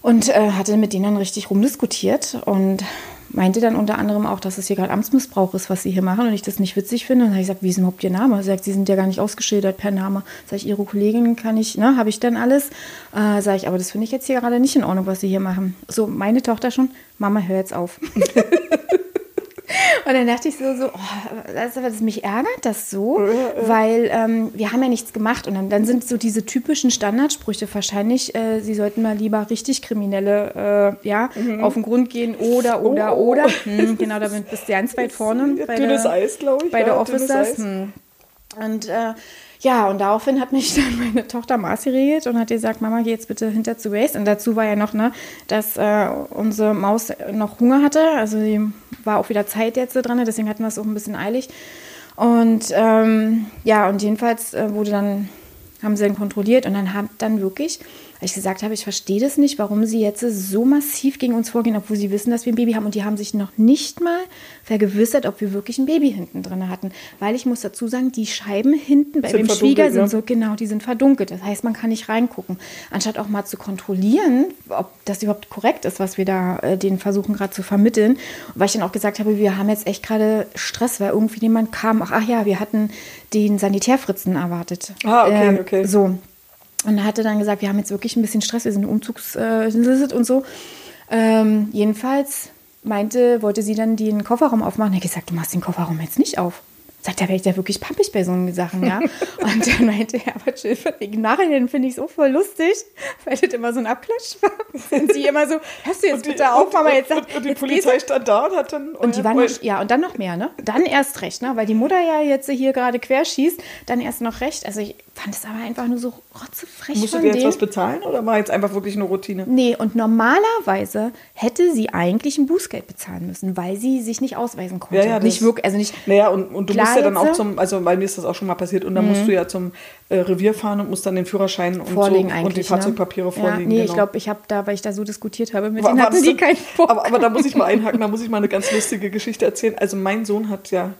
Und äh, hatte mit denen dann richtig rumdiskutiert und meinte dann unter anderem auch, dass es hier gerade Amtsmissbrauch ist, was sie hier machen und ich das nicht witzig finde. Und dann habe ich gesagt, wie ist überhaupt ihr Name? Sie sagt, sie sind ja gar nicht ausgeschildert per Name. Sag ich, ihre Kollegin kann ich, ne, habe ich dann alles? Äh, sag ich, aber das finde ich jetzt hier gerade nicht in Ordnung, was sie hier machen. So, meine Tochter schon, Mama, hör jetzt auf. Und dann dachte ich so, so oh, das, das mich ärgert das so, weil ähm, wir haben ja nichts gemacht. Und dann, dann sind so diese typischen Standardsprüche wahrscheinlich, äh, sie sollten mal lieber richtig Kriminelle äh, ja, mhm. auf den Grund gehen oder, oder, oh. oder. Hm, genau, da bist du ganz weit vorne bei dünnes der, Eis, glaube ich. Bei ja, der Officers. Hm. Und äh, ja, und daraufhin hat mich dann meine Tochter maßgeregelt und hat gesagt, Mama, geh jetzt bitte hinter zu Waze. Und dazu war ja noch, ne, dass äh, unsere Maus noch Hunger hatte. Also sie war auch wieder Zeit jetzt dran, deswegen hatten wir es auch ein bisschen eilig. Und ähm, ja, und jedenfalls äh, wurde dann, haben sie dann kontrolliert und dann hat dann wirklich weil ich gesagt habe, ich verstehe das nicht, warum sie jetzt so massiv gegen uns vorgehen, obwohl sie wissen, dass wir ein Baby haben. Und die haben sich noch nicht mal vergewissert, ob wir wirklich ein Baby hinten drin hatten. Weil ich muss dazu sagen, die Scheiben hinten bei sind dem Schwieger sind ja. so, genau, die sind verdunkelt. Das heißt, man kann nicht reingucken. Anstatt auch mal zu kontrollieren, ob das überhaupt korrekt ist, was wir da äh, denen versuchen gerade zu vermitteln. weil ich dann auch gesagt habe, wir haben jetzt echt gerade Stress, weil irgendwie jemand kam, ach, ach ja, wir hatten den Sanitärfritzen erwartet. Ah, okay, äh, okay. So, und er hatte dann gesagt, wir haben jetzt wirklich ein bisschen Stress, wir sind Umzugs äh, und so. Ähm, jedenfalls meinte, wollte sie dann den Kofferraum aufmachen. Er hat gesagt, du machst den Kofferraum jetzt nicht auf. Sagt er, wäre ich da wirklich pappig bei so Sachen, ja? Und dann meinte er, aber Jill, im Nachhinein finde ich es so voll lustig, weil das immer so ein Abklatsch war. Und sie immer so, hörst du jetzt die, bitte auf, Mama, jetzt sagt, Und, und die Polizei stand da und hat dann... Und die waren noch, ja, und dann noch mehr, ne? Dann erst recht, ne? Weil die Mutter ja jetzt hier gerade querschießt, dann erst noch recht. Also ich fand es aber einfach nur so rotzefrech Musst von du dir jetzt was bezahlen oder war jetzt einfach wirklich eine Routine? Nee, und normalerweise hätte sie eigentlich ein Bußgeld bezahlen müssen, weil sie sich nicht ausweisen konnte. Ja, ja, nicht wirklich, also nicht... Naja, und, und du musst ja dann auch zum, also bei mir ist das auch schon mal passiert, und dann mhm. musst du ja zum äh, Revier fahren und musst dann den Führerschein und, vorlegen so, und die Fahrzeugpapiere ne? vorlegen. Ja, nee, genau. ich glaube, ich habe da, weil ich da so diskutiert habe, mit war, denen hatten die keinen Bock. Aber, aber da muss ich mal einhaken, da muss ich mal eine ganz lustige Geschichte erzählen. Also mein Sohn hat ja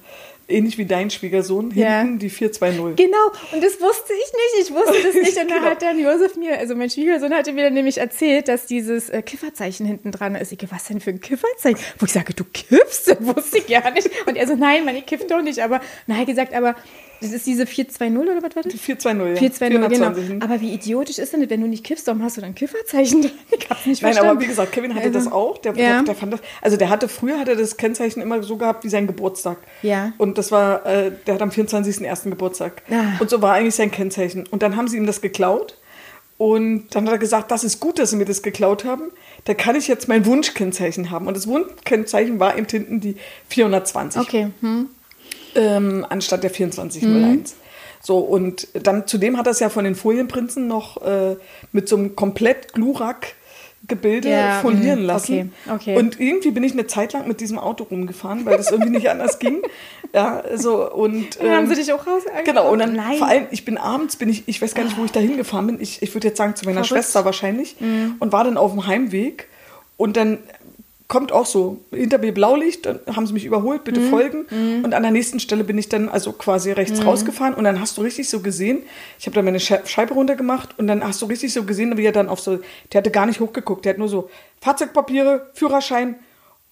ähnlich wie dein Schwiegersohn, hinten ja. die 420. Genau, und das wusste ich nicht. Ich wusste das nicht. Und dann genau. hat dann Josef mir, also mein Schwiegersohn hatte mir dann nämlich erzählt, dass dieses äh, Kifferzeichen hinten dran ist. Ich was denn für ein Kifferzeichen? Wo ich sage, du kiffst? Das wusste ich gar nicht. Und er so, nein, man, ich kifft doch nicht. Aber er gesagt, aber das ist diese 420 oder was war das? Die 420, ja. 420, genau. Aber wie idiotisch ist denn das, wenn du nicht kiffst, warum hast du dann Kifferzeichen dran? Ich hab's nicht Nein, verstanden. aber wie gesagt, Kevin hatte also, das auch. Der, ja. der, fand das, also der hatte früher hatte das Kennzeichen immer so gehabt wie sein Geburtstag. Ja. Und das war, äh, der hat am 24.01. Geburtstag. Ah. Und so war eigentlich sein Kennzeichen. Und dann haben sie ihm das geklaut. Und dann hat er gesagt, das ist gut, dass sie mir das geklaut haben. Da kann ich jetzt mein Wunschkennzeichen haben. Und das Wunschkennzeichen war eben hinten die 420. Okay. Hm ähm, anstatt der 2401. Mhm. So, und dann zudem hat er es ja von den Folienprinzen noch äh, mit so einem komplett Glurak Gebilde ja, folieren mhm. lassen. Okay, okay. Und irgendwie bin ich eine Zeit lang mit diesem Auto rumgefahren, weil das irgendwie nicht anders ging. Ja, so und dann haben sie ähm, dich auch raus. Genau und dann Nein. vor allem ich bin abends bin ich ich weiß gar nicht, wo ich da hingefahren bin. Ich, ich würde jetzt sagen zu meiner Verrückt. Schwester wahrscheinlich mhm. und war dann auf dem Heimweg und dann kommt auch so, hinter mir Blaulicht, dann haben sie mich überholt, bitte mhm. folgen. Mhm. Und an der nächsten Stelle bin ich dann also quasi rechts mhm. rausgefahren und dann hast du richtig so gesehen, ich habe dann meine Scheibe runtergemacht und dann hast du richtig so gesehen, wie er dann auf so, der hatte gar nicht hochgeguckt, der hat nur so Fahrzeugpapiere, Führerschein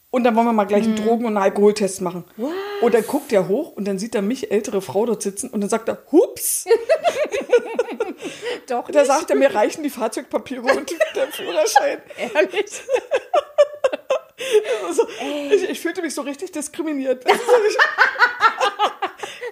und dann wollen wir mal gleich einen mhm. Drogen- und einen Alkoholtest machen. What? Und dann guckt er hoch und dann sieht er mich, ältere Frau, dort sitzen und dann sagt er, hups. Doch. Da sagt er, mir reichen die Fahrzeugpapiere und der Führerschein. Ehrlich? Also, ich, ich, fühlte mich so richtig diskriminiert.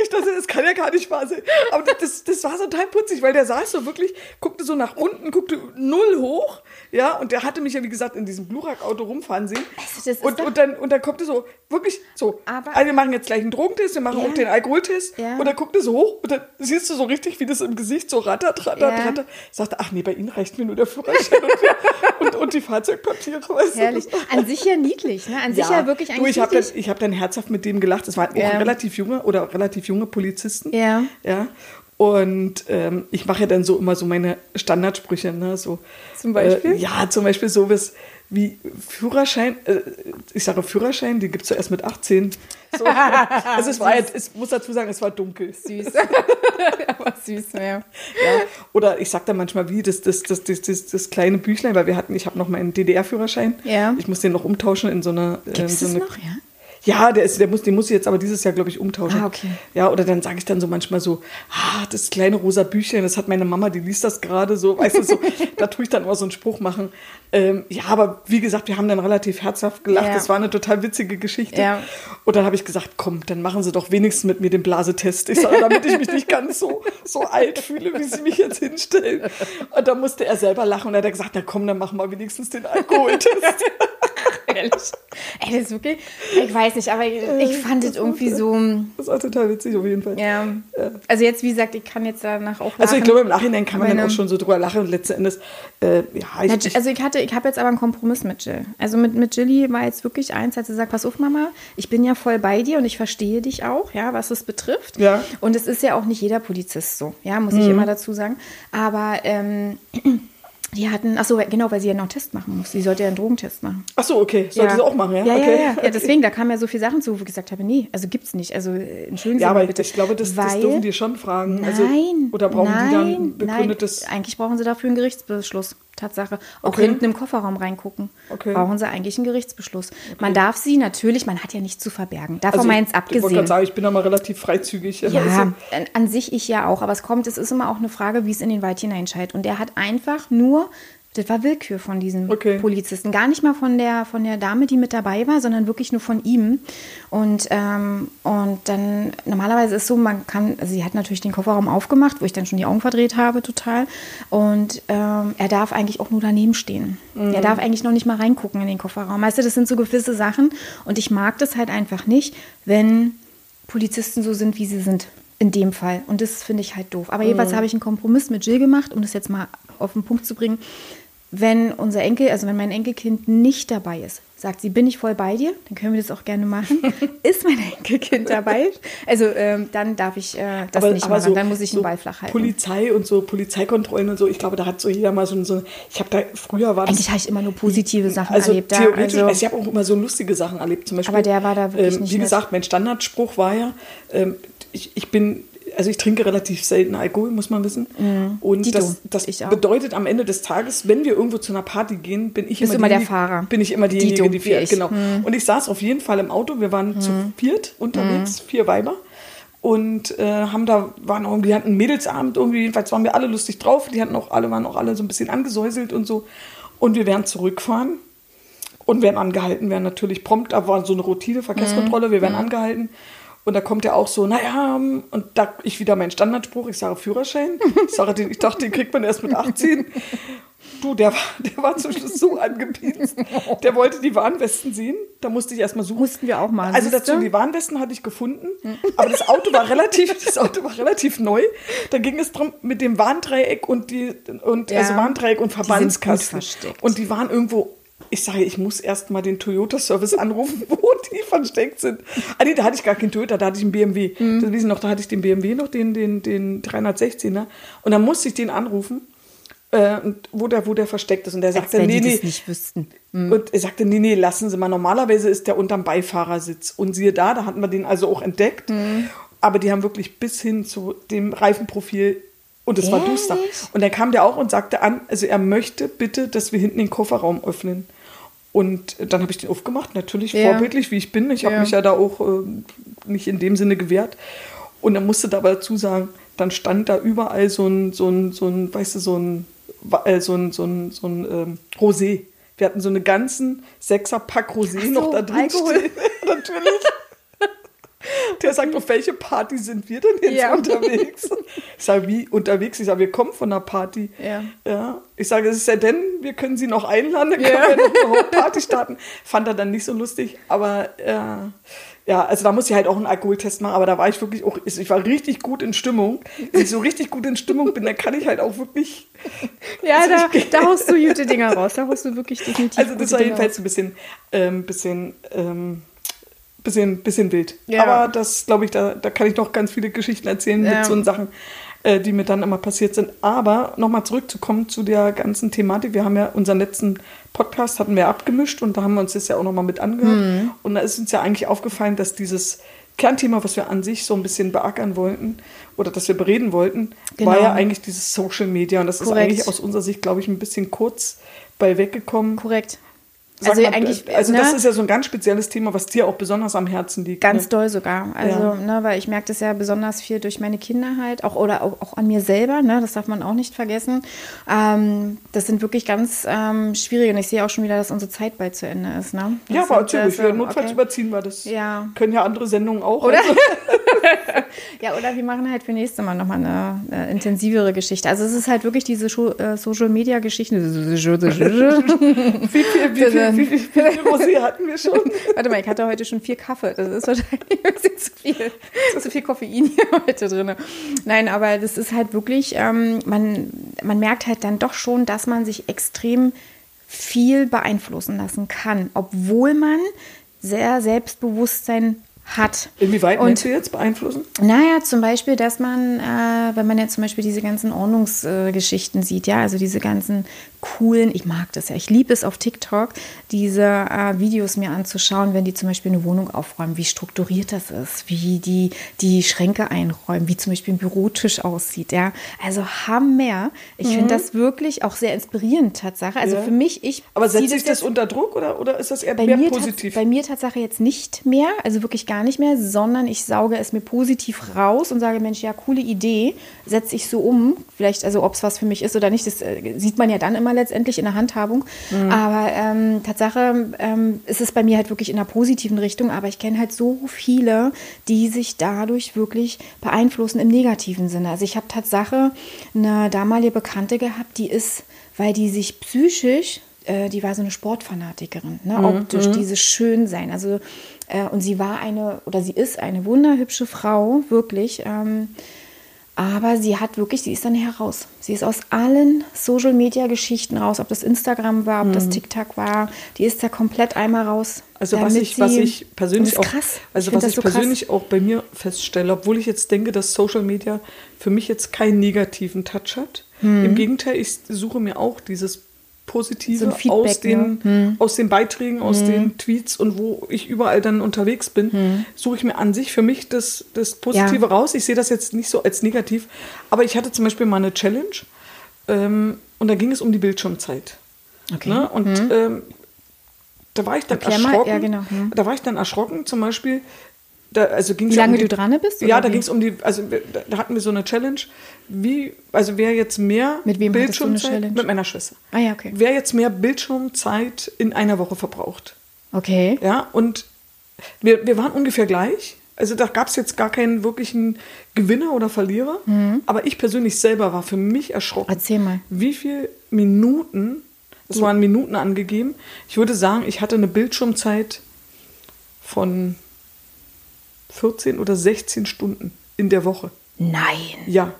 ich dachte, das kann ja gar nicht wahr sein. Aber das, das war so total putzig, weil der saß so wirklich, guckte so nach unten, guckte null hoch, ja, und der hatte mich ja, wie gesagt, in diesem Blurak-Auto rumfahren sehen. Also und, und, dann, und dann kommt er so, wirklich so, aber, also wir machen jetzt gleich einen Drogentest, wir machen ja. auch den Alkoholtest. Ja. Und dann guckt er so hoch und dann siehst du so richtig, wie das im Gesicht so rattert, rattert, ja. rattert. Sagt, ach nee, bei Ihnen reicht mir nur der Führerschein und, und, und, die Fahrzeugpapiere. Weißt Herrlich. An sich ja niedlich, ne? An sich ja, wirklich eigentlich du, ich habe dann, hab dann herzhaft mit dem gelacht. Das waren auch relativ junge oder relativ junge Polizisten. Ja. Ja. Und ähm, ich mache ja dann so immer so meine Standardsprüche, ne? So, Zum Beispiel? Äh, ja, zum Beispiel sowas wie Führerschein, äh, ich sage Führerschein, den gibt es zuerst mit 18. So, also es war jetzt, ich muss dazu sagen, es war dunkel. Süß. Aber süß, ja. Ja, oder ich sage dann manchmal wie das, das, das, das, das, das kleine Büchlein, weil wir hatten, ich habe noch meinen DDR-Führerschein. Ja. Ich muss den noch umtauschen in so eine. äh, Gibt es so eine noch, ja? Ja, der, ist, der, muss, den muss ich jetzt aber dieses Jahr, glaube ich, umtauschen. Ah, okay. Ja, oder dann sage ich dann so manchmal so, ah, das kleine rosa Büchlein, das hat meine Mama, die liest das gerade so, weißt du, so, da tue ich dann immer so einen Spruch machen. Ähm, ja, aber wie gesagt, wir haben dann relativ herzhaft gelacht. Ja. Das war eine total witzige Geschichte. Ja. Und dann habe ich gesagt, komm, dann machen Sie doch wenigstens mit mir den Blasetest. Ich sage, damit ich mich nicht ganz so, so alt fühle, wie Sie mich jetzt hinstellen. Und da musste er selber lachen und er hat er gesagt, na komm, dann machen wir wenigstens den Alkoholtest. Ehrlich. Ey, das ist wirklich, ich weiß nicht, aber ich, ich fand es irgendwie so, Das war total witzig auf jeden Fall. ja. Also jetzt, wie gesagt, ich kann jetzt danach auch Also ich lachen. glaube, im Nachhinein kann man dann auch schon so drüber lachen und letzten Endes, äh, ja, ich, Na, Also ich hatte, ich habe jetzt aber einen Kompromiss mit Jill. Also mit, mit Jilly war jetzt wirklich eins, als sie sagt, pass auf Mama, ich bin ja voll bei dir und ich verstehe dich auch, ja, was es betrifft. Ja. Und es ist ja auch nicht jeder Polizist so, ja, muss ich immer dazu sagen. Aber ähm, die hatten, ach so, genau, weil sie ja noch einen Test machen muss. Sie sollte ja einen Drogentest machen. ach so, okay, sollte sie auch machen, ja? Ja, okay. ja, ja, ja. Deswegen, da kamen ja so viele Sachen zu, wo ich gesagt habe, nee, also gibt's nicht. Also entschuldigen Sie Ja, aber bitte. ich glaube, das, das Weil- dürfen die schon fragen. Nein. Also, oder brauchen nein, die dann begründetes... Nein, eigentlich brauchen sie dafür einen Gerichtsbeschluss. Tatsache. Auch Okay. hinten im Kofferraum reingucken. Okay. Brauchen sie eigentlich einen Gerichtsbeschluss. Man darf sie natürlich, man hat ja nichts zu verbergen. Davon Also meins ich, ich wollte abgesehen. sagen, ich bin da mal relativ freizügig. Ja, Also, an, sich ich ja auch, aber es kommt, es ist immer auch eine Frage, wie es in den Wald hineinscheit. Und der hat einfach nur, das war Willkür von diesem Okay. Polizisten, gar nicht mal von der, von der Dame, die mit dabei war, sondern wirklich nur von ihm. Und, ähm, und dann, normalerweise ist so, man kann, also sie hat natürlich den Kofferraum aufgemacht, wo ich dann schon die Augen verdreht habe, total. Und ähm, er darf eigentlich auch nur daneben stehen. Er darf eigentlich noch nicht mal reingucken in den Kofferraum. Weißt du, das sind so gewisse Sachen. Und ich mag das halt einfach nicht, wenn Polizisten so sind, wie sie sind. In dem Fall. Und das finde ich halt doof. Aber jedenfalls habe ich einen Kompromiss mit Jill gemacht, um das jetzt mal auf den Punkt zu bringen. Wenn unser Enkel, also wenn mein Enkelkind nicht dabei ist, sagt sie, bin ich voll bei dir, dann können wir das auch gerne machen. ist mein Enkelkind dabei? Also ähm, dann darf ich äh, das nicht machen. dann muss ich den Ball flach halten. Polizei und so, Polizeikontrollen und so, ich glaube, da hat so jeder mal so, so ich habe da, früher war das... Eigentlich habe ich immer nur positive Sachen also erlebt. da. theoretisch, also, also ich habe auch immer so lustige Sachen erlebt. Zum Beispiel, Aber der war da wirklich ähm, nicht Wie gesagt, mein Standardspruch war ja, ähm, ich, ich bin, also ich trinke relativ selten Alkohol, muss man wissen. Und Dito, das, das auch. bedeutet am Ende des Tages, wenn wir irgendwo zu einer Party gehen, bin ich Bist immer, immer der Fahrer. Bin ich immer diejenige, Dito, die fährt. Genau. Hm. Und ich saß auf jeden Fall im Auto. Wir waren zu viert unterwegs, vier Weiber. Und äh, haben da, waren irgendwie, hatten einen Mädelsabend irgendwie, jedenfalls waren wir alle lustig drauf. Die hatten auch alle, waren auch alle so ein bisschen angesäuselt und so. Und wir werden zurückfahren und werden angehalten, werden natürlich prompt, da war so eine Routine, Verkehrskontrolle, wir werden angehalten. Und da kommt ja auch so, naja, und da ich wieder meinen Standardspruch, ich sage Führerschein. Ich, sage, den, ich dachte, den kriegt man erst mit 18. Du, der war, der war zum Schluss so angepinst. Der wollte die Warnwesten sehen. Da musste ich erstmal suchen. Mussten wir auch machen, Also dazu, die Warnwesten hatte ich gefunden. Aber das Auto war relativ, das Auto war relativ neu. Da ging es drum mit dem Warndreieck und die, und, Ja. also Warndreieck und Verbandskasten. Und die waren irgendwo, ich sage, ich muss erst mal den Toyota-Service anrufen, wo die versteckt sind. Ah nee, da hatte ich gar keinen Toyota, da hatte ich einen BMW. Mhm. Das wissen noch, da hatte ich den BMW noch, den, den, den 316er. Und dann musste ich den anrufen, äh, wo, der, wo der versteckt ist. Und der sagte, nee, nee. nicht wüssten. Und er sagte, nee, nee, lassen Sie mal. Normalerweise ist der unterm Beifahrersitz. Und siehe da, da hatten wir den also auch entdeckt. Aber die haben wirklich bis hin zu dem Reifenprofil und es war duster. Und dann kam der auch und sagte an, also er möchte bitte, dass wir hinten den Kofferraum öffnen. Und dann habe ich den aufgemacht, natürlich Ja. vorbildlich, wie ich bin. Ich habe Ja. mich ja da auch äh, nicht in dem Sinne gewehrt. Und er musste dabei dazu sagen, dann stand da überall so ein, so ein, so ein weißt du, so ein, äh, so ein, so ein, so ein ähm, Rosé. Wir hatten so einen ganzen Sechser-Pack Rosé so, noch da drin Alkohol. Natürlich. Der sagt, auf welche Party sind wir denn jetzt Ja. unterwegs? Ich sage, wie unterwegs? Ich sage, wir kommen von einer Party. Ja. ja. Ich sage, es ist ja denn, wir können sie noch einladen, dann Ja. können wir noch eine Party starten. Fand er dann nicht so lustig, aber äh, ja, also da muss ich halt auch einen Alkoholtest machen, aber da war ich wirklich auch, ich war richtig gut in Stimmung. Wenn ich so richtig gut in Stimmung bin, dann kann ich halt auch wirklich, Ja, Also da, da haust du gute Dinger raus. Da haust du wirklich definitiv also das war jedenfalls ein bisschen, ähm, bisschen, ähm, bisschen, bisschen wild. Ja. Aber das, glaube ich, da, da kann ich noch ganz viele Geschichten erzählen Ja. mit so Sachen. äh, die mir dann immer passiert sind. Aber nochmal zurückzukommen zu der ganzen Thematik. Wir haben ja unseren letzten Podcast hatten wir abgemischt und da haben wir uns das ja auch nochmal mit angehört. Mhm. Und da ist uns ja eigentlich aufgefallen, dass dieses Kernthema, was wir an sich so ein bisschen beackern wollten oder dass wir bereden wollten, Genau. war ja eigentlich dieses Social Media. Und das ist Korrekt. eigentlich aus unserer Sicht, glaube ich, ein bisschen kurz bei weggekommen. Korrekt. Also mal, eigentlich, also das ne? ist ja so ein ganz spezielles Thema, was dir auch besonders am Herzen liegt. Ganz ne? doll sogar. Also, Ja. ne, weil ich merke das ja besonders viel durch meine Kinder halt, auch oder auch, auch an mir selber, ne, das darf man auch nicht vergessen. Ähm, das sind wirklich ganz ähm, schwierige und ich sehe auch schon wieder, dass unsere Zeit bald zu Ende ist. Ne? Ja, Das aber erzähl ruhig. äh, Ja, so, notfalls okay. überziehen wir das. Ja. Können ja andere Sendungen auch. Oder? Also, Ja, oder wir machen halt für nächste Mal nochmal eine, eine intensivere Geschichte. Also es ist halt wirklich diese äh, Social Media Geschichte. wie viel, wie viel, wie wie viel Rosé hatten wir schon? Warte mal, ich hatte heute schon vier Kaffee. Das ist wahrscheinlich ein zu viel. Zu viel Koffein hier heute drin. Nein, aber das ist halt wirklich, ähm, man, man merkt halt dann doch schon, dass man sich extrem viel beeinflussen lassen kann, obwohl man sehr Selbstbewusstsein hat. Inwieweit Und- du jetzt beeinflussen? Naja, zum Beispiel, dass man, äh, wenn man jetzt zum Beispiel diese ganzen Ordnungsgeschichten äh, sieht, ja, also diese ganzen coolen, ich mag das ja, ich liebe es auf TikTok, diese äh, Videos mir anzuschauen, wenn die zum Beispiel eine Wohnung aufräumen, wie strukturiert das ist, wie die die Schränke einräumen, wie zum Beispiel ein Bürotisch aussieht, ja. Also Hammer. Ich finde das wirklich auch sehr inspirierend, Tatsache. Also Ja. für mich, ich Aber setzt sich das unter Druck oder, oder ist das eher mehr positiv? bei mir Tatsache jetzt nicht mehr, also wirklich gar nicht mehr, sondern ich sauge es mir positiv raus und sage, Mensch, ja, coole Idee, setze ich so um. Vielleicht, also ob es was für mich ist oder nicht, das äh, sieht man ja dann immer letztendlich in der Handhabung. Mhm. Aber ähm, Tatsache ähm, ist es bei mir halt wirklich in einer positiven Richtung, aber ich kenne halt so viele, die sich dadurch wirklich beeinflussen im negativen Sinne. Also ich habe Tatsache eine damalige Bekannte gehabt, die ist, weil die sich psychisch äh, die war so eine Sportfanatikerin, ne? optisch, dieses Schönsein. Also, äh, und sie war eine, oder sie ist eine wunderhübsche Frau, wirklich. Ähm, aber sie hat wirklich, sie ist dann heraus. Sie ist aus allen Social Media Geschichten raus, ob das Instagram war, ob das TikTok war. Die ist da komplett einmal raus. Also was ich, was ich persönlich auch, also find was ich so krass. persönlich auch bei mir feststelle, obwohl ich jetzt denke, dass Social Media für mich jetzt keinen negativen Touch hat. Hm. Im Gegenteil, ich suche mir auch dieses Positive So Feedback, aus, den, ne? Hm. aus den Beiträgen, aus den Tweets und wo ich überall dann unterwegs bin, Hm. suche ich mir an sich für mich das, das Positive Ja. raus. Ich sehe das jetzt nicht so als negativ, aber ich hatte zum Beispiel mal eine Challenge ähm, und da ging es um die Bildschirmzeit. Okay. Ne? Und ähm, da war ich dann Erklär erschrocken. ja, genau. Hm. Da war ich dann erschrocken, zum Beispiel. Da, also ging's Wie lange um die, du dran bist, Ja, da ging es um die, also da, hatten wir so eine Challenge. Wie, also wer jetzt mehr Mit wem Bildschirmzeit Challenge? mit meiner Schwester. Ah ja, okay. Wer jetzt mehr Bildschirmzeit in einer Woche verbraucht. Okay. Ja, und wir, wir waren ungefähr gleich. Also da gab es jetzt gar keinen wirklichen Gewinner oder Verlierer. Aber ich persönlich selber war für mich erschrocken. Mhm. Erzähl mal. Wie viele Minuten, es waren Minuten angegeben, ich würde sagen, ich hatte eine Bildschirmzeit von 14 oder 16 Stunden in der Woche. Nein. Ja.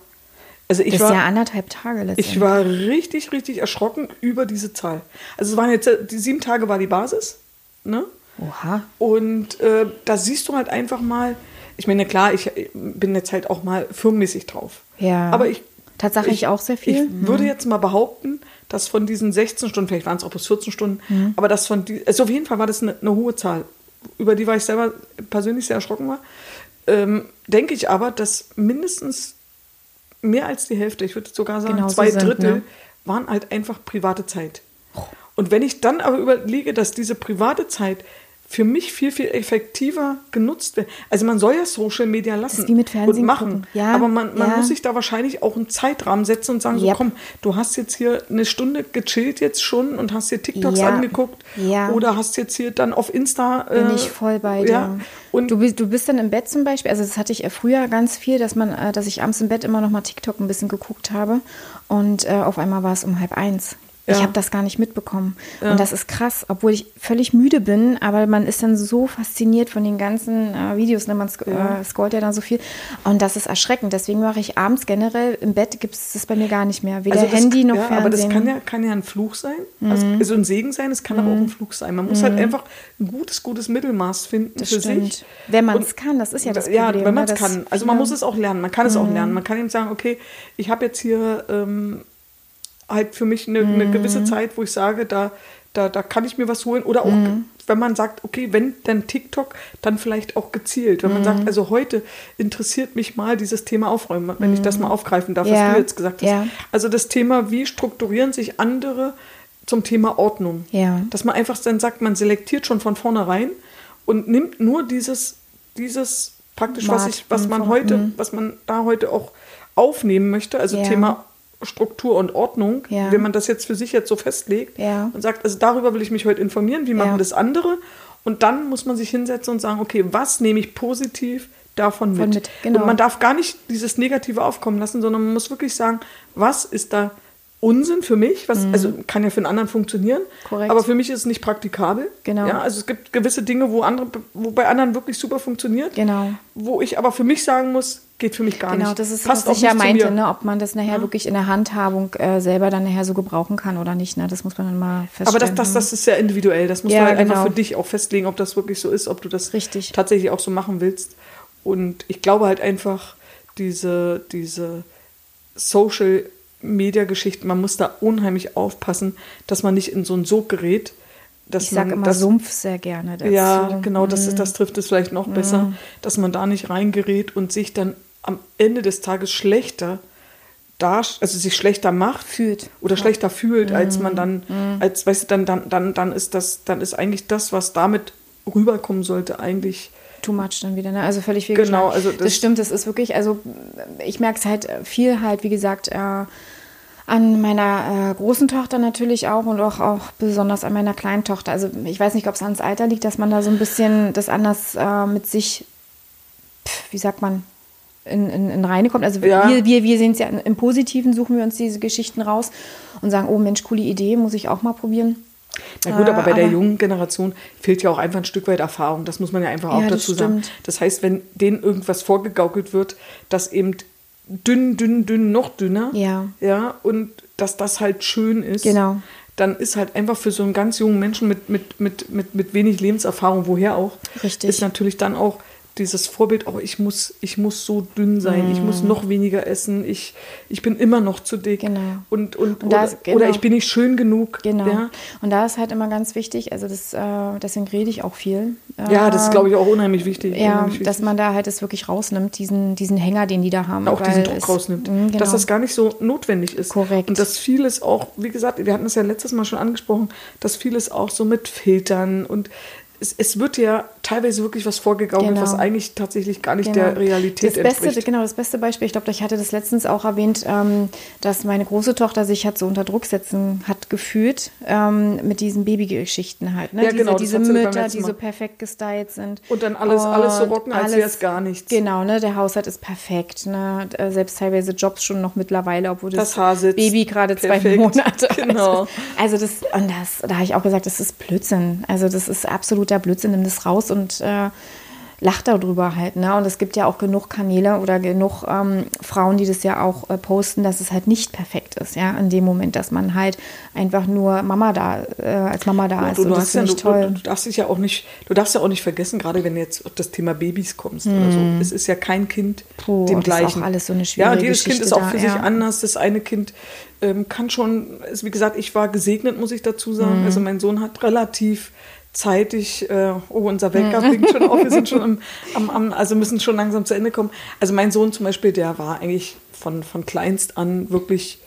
Also ich Das war, ist ja anderthalb Tage letztendlich. ich war richtig, richtig erschrocken über diese Zahl. Also es waren jetzt, äh, die sieben Tage war die Basis. Ne? Oha. Und äh, da siehst du halt einfach mal, ich meine, klar, ich äh, bin jetzt halt auch mal firmenmäßig drauf. Ja. Aber ich. Tatsächlich ich, auch sehr viel. Mhm. Ich würde jetzt mal behaupten, dass von diesen 16 Stunden, vielleicht waren es auch bis 14 Stunden, Mhm. aber das von die, also auf jeden Fall war das eine, eine hohe Zahl, über die war ich selber persönlich sehr erschrocken war. Ähm, denke ich aber, dass mindestens mehr als die Hälfte, ich würde sogar sagen Genau zwei sind, Drittel, ne? waren halt einfach private Zeit. Und wenn ich dann aber überlege, dass diese private Zeit für mich viel, viel effektiver genutzt wird. Also man soll ja Social Media lassen wie mit Fernsehen und machen. Ja, aber man, man ja. muss sich da wahrscheinlich auch einen Zeitrahmen setzen und sagen, so Yep. komm, du hast jetzt hier eine Stunde gechillt jetzt schon und hast dir TikToks Ja. angeguckt Ja. oder hast jetzt hier dann auf Insta... Bin äh, ich voll bei dir. Ja, und du, bist, du bist dann im Bett zum Beispiel, also das hatte ich äh, früher ganz viel, dass man, äh, dass ich abends im Bett immer noch mal TikTok ein bisschen geguckt habe und äh, auf einmal war es um halb eins. Ich Ja. habe das gar nicht mitbekommen. Und das ist krass, obwohl ich völlig müde bin, aber man ist dann so fasziniert von den ganzen äh, Videos. Ne? Man sk äh, scrollt ja dann so viel. Und das ist erschreckend. Deswegen mache ich abends generell im Bett, gibt es das bei mir gar nicht mehr. Weder das, Handy noch ja, Fernsehen. Mhm. aber das kann ja, kann ja ein Fluch sein. Also, also ein Segen sein, es kann aber auch ein Fluch sein. Man muss halt einfach ein gutes, gutes Mittelmaß finden Das für stimmt. sich. Wenn man es kann, das ist ja das ja, Problem. wenn man ne, es dass kann. Also man muss es auch lernen. Man kann es auch lernen. Man kann eben sagen, okay, ich habe jetzt hier ähm, halt für mich eine, eine gewisse Zeit, wo ich sage, da, da, da kann ich mir was holen. Oder auch, wenn man sagt, okay, wenn dann TikTok, dann vielleicht auch gezielt. Wenn man sagt, also heute interessiert mich mal dieses Thema Aufräumen, wenn ich das mal aufgreifen darf, Ja. was du jetzt gesagt hast. Ja. Also das Thema, wie strukturieren sich andere zum Thema Ordnung. Ja. Dass man einfach dann sagt, man selektiert schon von vornherein und nimmt nur dieses, dieses praktisch, was, Mat, ich, was man heute, was man da heute auch aufnehmen möchte, also. Thema Struktur und Ordnung, Ja. wenn man das jetzt für sich jetzt so festlegt Ja. und sagt, also darüber will ich mich heute informieren, wie machen Ja. das andere und dann muss man sich hinsetzen und sagen, okay, was nehme ich positiv davon mit? Mit, genau. Und man darf gar nicht dieses Negative aufkommen lassen, sondern man muss wirklich sagen, was ist da Unsinn für mich, was, also kann ja für einen anderen funktionieren, Mhm. Korrekt. aber für mich ist es nicht praktikabel. Genau. Ja, also es gibt gewisse Dinge, wo, andere, wo bei anderen wirklich super funktioniert, Genau. wo ich aber für mich sagen muss, geht für mich gar nicht. Genau, das ist, Passt was ich ja meinte, ne, ob man das nachher wirklich in der Handhabung äh, selber dann nachher so gebrauchen kann oder nicht. Ne? Das muss man dann mal feststellen. Aber das, das, das ist ja individuell. Das musst Ja, du halt einfach genau. für dich auch festlegen, ob das wirklich so ist, ob du das Richtig. tatsächlich auch so machen willst. Und ich glaube halt einfach, diese, diese Social Media Geschichten, man muss da unheimlich aufpassen, dass man nicht in so einen Sog gerät. Dass ich sage man, immer dass, Sumpf sehr gerne dazu. Ja, genau, das, Mhm. ist, das trifft es vielleicht noch besser, dass man da nicht reingerät und sich dann am Ende des Tages schlechter da, also sich schlechter macht Fühlt. oder schlechter fühlt, als Mhm. man dann, als weißt du, dann, dann, dann, dann ist das, dann ist eigentlich das, was damit rüberkommen sollte, eigentlich Too much dann wieder, ne? Also völlig viel Genau, also das, das- stimmt, das ist wirklich, also ich merke es halt viel halt, wie gesagt, äh, an meiner äh, großen Tochter natürlich auch und auch, auch besonders an meiner kleinen Tochter. Also ich weiß nicht, ob es ans Alter liegt, dass man da so ein bisschen das anders äh, mit sich, pf, wie sagt man, in, in, in Reine kommt. Also Ja. wir, wir, wir sehen es ja im Positiven, suchen wir uns diese Geschichten raus und sagen, oh Mensch, coole Idee, muss ich auch mal probieren. Na gut, Äh, aber bei der aber- jungen Generation fehlt ja auch einfach ein Stück weit Erfahrung. Das muss man ja einfach auch Ja, das dazu sagen. stimmt. Das heißt, wenn denen irgendwas vorgegaukelt wird, dass eben dünn, dünn, dünn, noch dünner, Ja. ja, und dass das halt schön ist, Genau. dann ist halt einfach für so einen ganz jungen Menschen mit, mit, mit, mit, mit wenig Lebenserfahrung, woher auch, Richtig. ist natürlich dann auch dieses Vorbild, oh, ich muss, ich muss so dünn sein, ich muss noch weniger essen, ich, ich bin immer noch zu dick. Mm. Genau. Und, und, Und da oder, genau. oder ich bin nicht schön genug. Genau. Ja, Und da ist halt immer ganz wichtig, also das, äh, deswegen rede ich auch viel. ja das ist, Äh, glaube ich, auch unheimlich wichtig. Ja, unheimlich dass wichtig. man da halt es wirklich rausnimmt, diesen, diesen Hänger, den die da haben. auch diesen Druck es- rausnimmt. Mm, genau. Dass das gar nicht so notwendig ist. Korrekt. Und dass vieles auch, wie gesagt, wir hatten es ja letztes Mal schon angesprochen, dass vieles auch so mit Filtern und es, es wird ja teilweise wirklich was vorgegaukelt, Genau. was eigentlich tatsächlich gar nicht Genau. der Realität das Beste, entspricht. Genau, das beste Beispiel, ich glaube, ich hatte das letztens auch erwähnt, ähm, dass meine große Tochter sich hat so unter Druck setzen hat gefühlt ähm, mit diesen Babygeschichten halt. Ne? Ja, genau, diese, hat diese Mütter, die so perfekt gestylt sind. Und dann alles- alles so Und rocken, als wäre es gar nichts. Genau, ne? der Haushalt ist perfekt. Ne? Äh, Selbst teilweise Jobs schon noch mittlerweile, obwohl das, Das Baby gerade zwei. Monate Genau. alt ist. Also das, und das, da habe ich auch gesagt, das ist Blödsinn. Also das ist absoluter Blödsinn. Nimm das raus und äh, lach darüber halt. Ne? Und es gibt ja auch genug Kanäle oder genug ähm, Frauen, die das ja auch äh, posten, dass es halt nicht perfekt ist, ja, in dem Moment, dass man halt einfach nur Mama da, äh, als Mama da Ja, ist. du, und das ja, finde du, ich toll. du, du darfst dich ja auch nicht, du darfst ja auch nicht vergessen, gerade wenn du jetzt auf das Thema Babys kommst oder so. Es ist ja kein Kind. Puh, dem das ist auch gleichen. alles so eine Ja, schwierige und jedes Kind Geschichte ist auch da, für sich ja. anders. Das eine Kind ähm, kann schon, also wie gesagt, ich war gesegnet, muss ich dazu sagen. Also mein Sohn hat relativ zeitig, äh, oh, unser Wecker Mhm. blinkt schon auf, wir sind schon am, am, am, also müssen schon langsam zu Ende kommen. Also mein Sohn zum Beispiel, der war eigentlich von, von kleinst an wirklich,